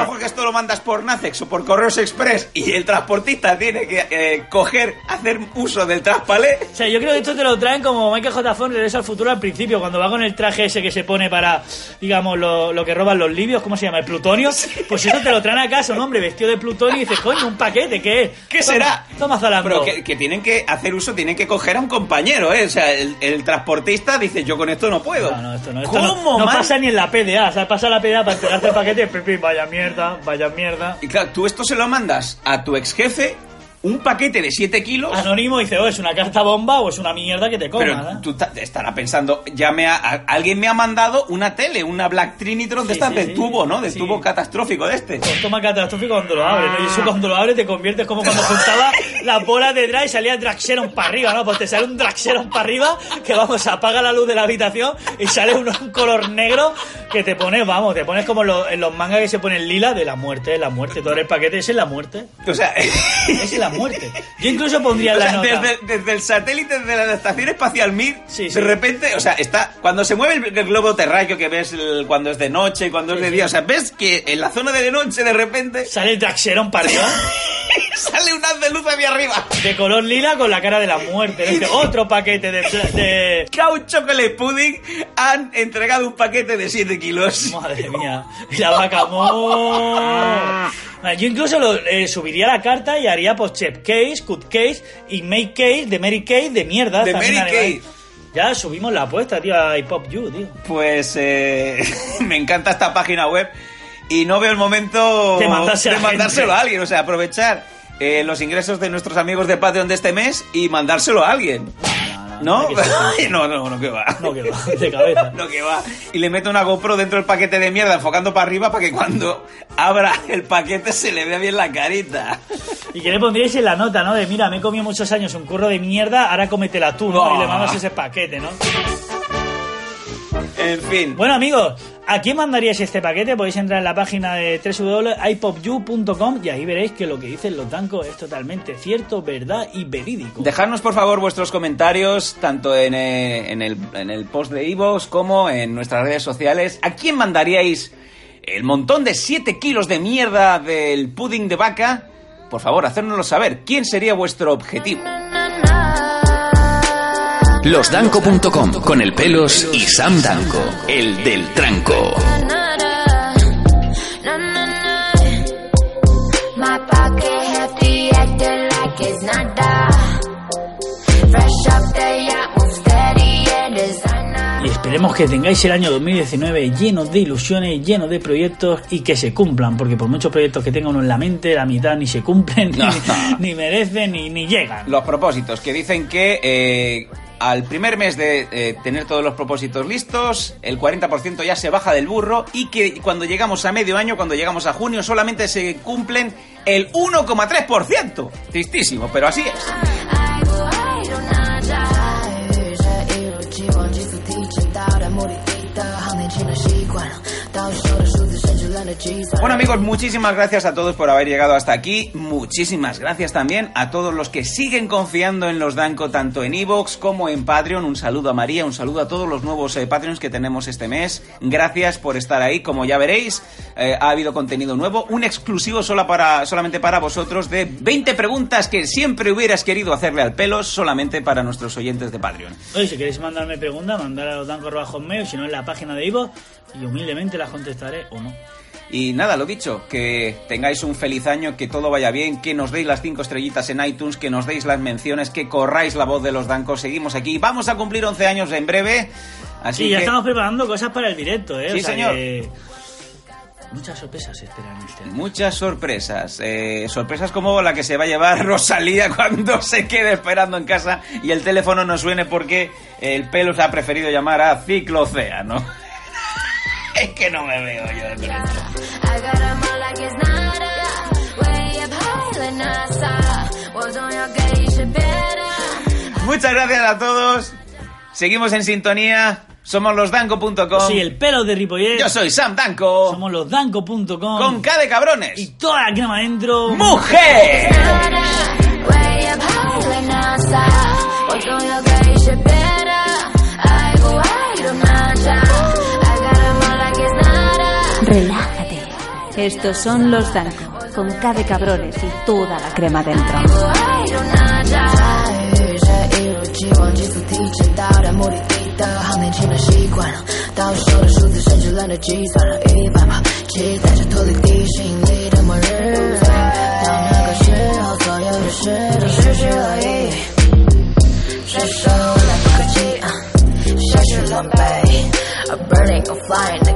ojo que esto lo mandas por Nacex o por Correos Express y el transportista tiene que eh, coger, hacer uso del traspalé. O sea, yo creo que esto te lo traen como Michael J. Fox Regreso al Futuro al principio, cuando va con el traje ese que se pone para, digamos, lo, lo que roban los libios, ¿cómo se llama? ¿El plutonio? Pues eso te lo traen a casa un hombre vestido de plutonio y dices, coño, un paquete, ¿qué es? ¿Qué Toma, será? Toma Zalando. Pero que, que tienen que hacer uso, tienen que coger a un compañero, ¿eh? O sea, el, el transportista dice, yo con esto no puedo. No, no, esto no, esto ¿Cómo, no, pasa ni en la PDA, o sea, pasa la PDA para entregarte el paquete, pipi, vaya mierda, vaya mierda. Y claro, tú esto se lo mandas a tu ex jefe, un paquete de 7 kilos. Anónimo dice, oh, es una carta bomba o es una mierda que te comas, Pero ¿eh? tú ta- estará pensando, ya me ha, a- alguien me ha mandado una tele, una Black Trinitron de Sí, estas sí, de sí. tubo, ¿no? De tubo catastrófico de este. Pues toma catastrófico cuando lo abres, ¿no? Y eso cuando lo abres te conviertes como cuando juntaba las bolas de drag y salía Draxeron para arriba, ¿no? Pues te sale un Draxeron para arriba que, vamos, apaga la luz de la habitación y sale un, un color negro que te pones, vamos, te pones como en los mangas que se ponen lila de la muerte, la muerte. Todo el paquete es la muerte. O sea, Es la muerte. Yo incluso pondría o la sea, nota. desde, desde el satélite de la estación espacial Mir, Sí, sí. de repente, o sea, está cuando se mueve el, el globo terráqueo que ves el- cuando es de noche y cuando es de día, o sea, ves que en la zona de de noche de repente Sale el Draxeron para arriba. sale un haz de luz hacia arriba. De color lila con la cara de la muerte. otro paquete de, de... Cow Chocolate Pudding han entregado un paquete de 7 kilos. Madre mía. Y la vaca. Vale, Yo incluso lo, eh, subiría la carta y haría pues chef case, cut case y make case de Mary Kay de mierda. De Mary Kay. Ya subimos la apuesta, tío, a Hip Hop You, tío. Pues eh, me encanta esta página web y no veo el momento De mandarse a de mandárselo gente. a alguien, o sea, aprovechar eh, los ingresos de nuestros amigos de Patreon de este mes y mandárselo a alguien. ¿No? que no, no, no, que va. No, que va, de cabeza. No, que va. Y le meto una GoPro dentro del paquete de mierda enfocando para arriba para que cuando abra el paquete se le vea bien la carita. ¿Y qué le pondríais en la nota, no? De mira, me he comido muchos años un curro de mierda, ahora cómetela tú, ¿no? Oh. Y le mandas ese paquete, ¿no? En fin. Bueno, amigos, ¿a quién mandaríais este paquete? Podéis entrar en la página de www.ipopu.com y ahí veréis que lo que dicen los tancos es totalmente cierto, verdad y verídico. Dejadnos por favor vuestros comentarios tanto en, eh, en el, en el post de Ivos como en nuestras redes sociales. ¿A quién mandaríais el montón de 7 kilos de mierda del pudding de vaca? Por favor, hacérnoslo saber. ¿Quién sería vuestro objetivo? Losdanco.com con el pelos y Sam Danco, el del tranco. Y esperemos que tengáis el año 2019 lleno de ilusiones, lleno de proyectos y que se cumplan, porque por muchos proyectos que tenga uno en la mente, la mitad ni se cumplen, No. ni, ni merecen, ni, ni llegan. Los propósitos, que dicen que eh, al primer mes de eh, tener todos los propósitos listos, el 40% ya se baja del burro y que cuando llegamos a medio año, cuando llegamos a junio, solamente se cumplen el 1,3%. Tristísimo, pero así es. Bueno amigos, muchísimas gracias a todos por haber llegado hasta aquí. Muchísimas gracias también a todos los que siguen confiando en los Danco tanto en Evox como en Patreon. Un saludo a María, un saludo a todos los nuevos eh, Patreons que tenemos este mes. Gracias por estar ahí. Como ya veréis, eh, ha habido contenido nuevo, un exclusivo solo para, solamente para vosotros de 20 preguntas que siempre hubieras querido hacerle al pelos solamente para nuestros oyentes de Patreon. Oye, si queréis mandarme preguntas, mandar a los dancos bajo si no en la página de Ivo, y humildemente las contestaré o no. Y nada, lo dicho, que tengáis un feliz año, que todo vaya bien, que nos deis las cinco estrellitas en iTunes, que nos deis las menciones, que corráis la voz de los dancos. Seguimos aquí. Vamos a cumplir 11 años en breve. Así sí, ya que estamos preparando cosas para el directo, ¿eh? Sí, O sea señor. que Muchas sorpresas esperan este año. muchas sorpresas. Eh, sorpresas como la que se va a llevar Rosalía cuando se quede esperando en casa y el teléfono no suene porque el pelo se ha preferido llamar a Ciclocéano. Es que no me veo yo. de verdad. I got all like it's nada way up high like NASA was on your gate you should better Muchas gracias a todos. Seguimos en sintonía. Somos losdanco.com. Sí, el pelo de Ripollet. Yo soy Sam Danco. Somos los danco.com. Con K de cabrones. Y toda la crema dentro. ¡Mujer! Relájate. Estos son los Danco, con K de cabrones y toda la crema dentro. Burning, flying,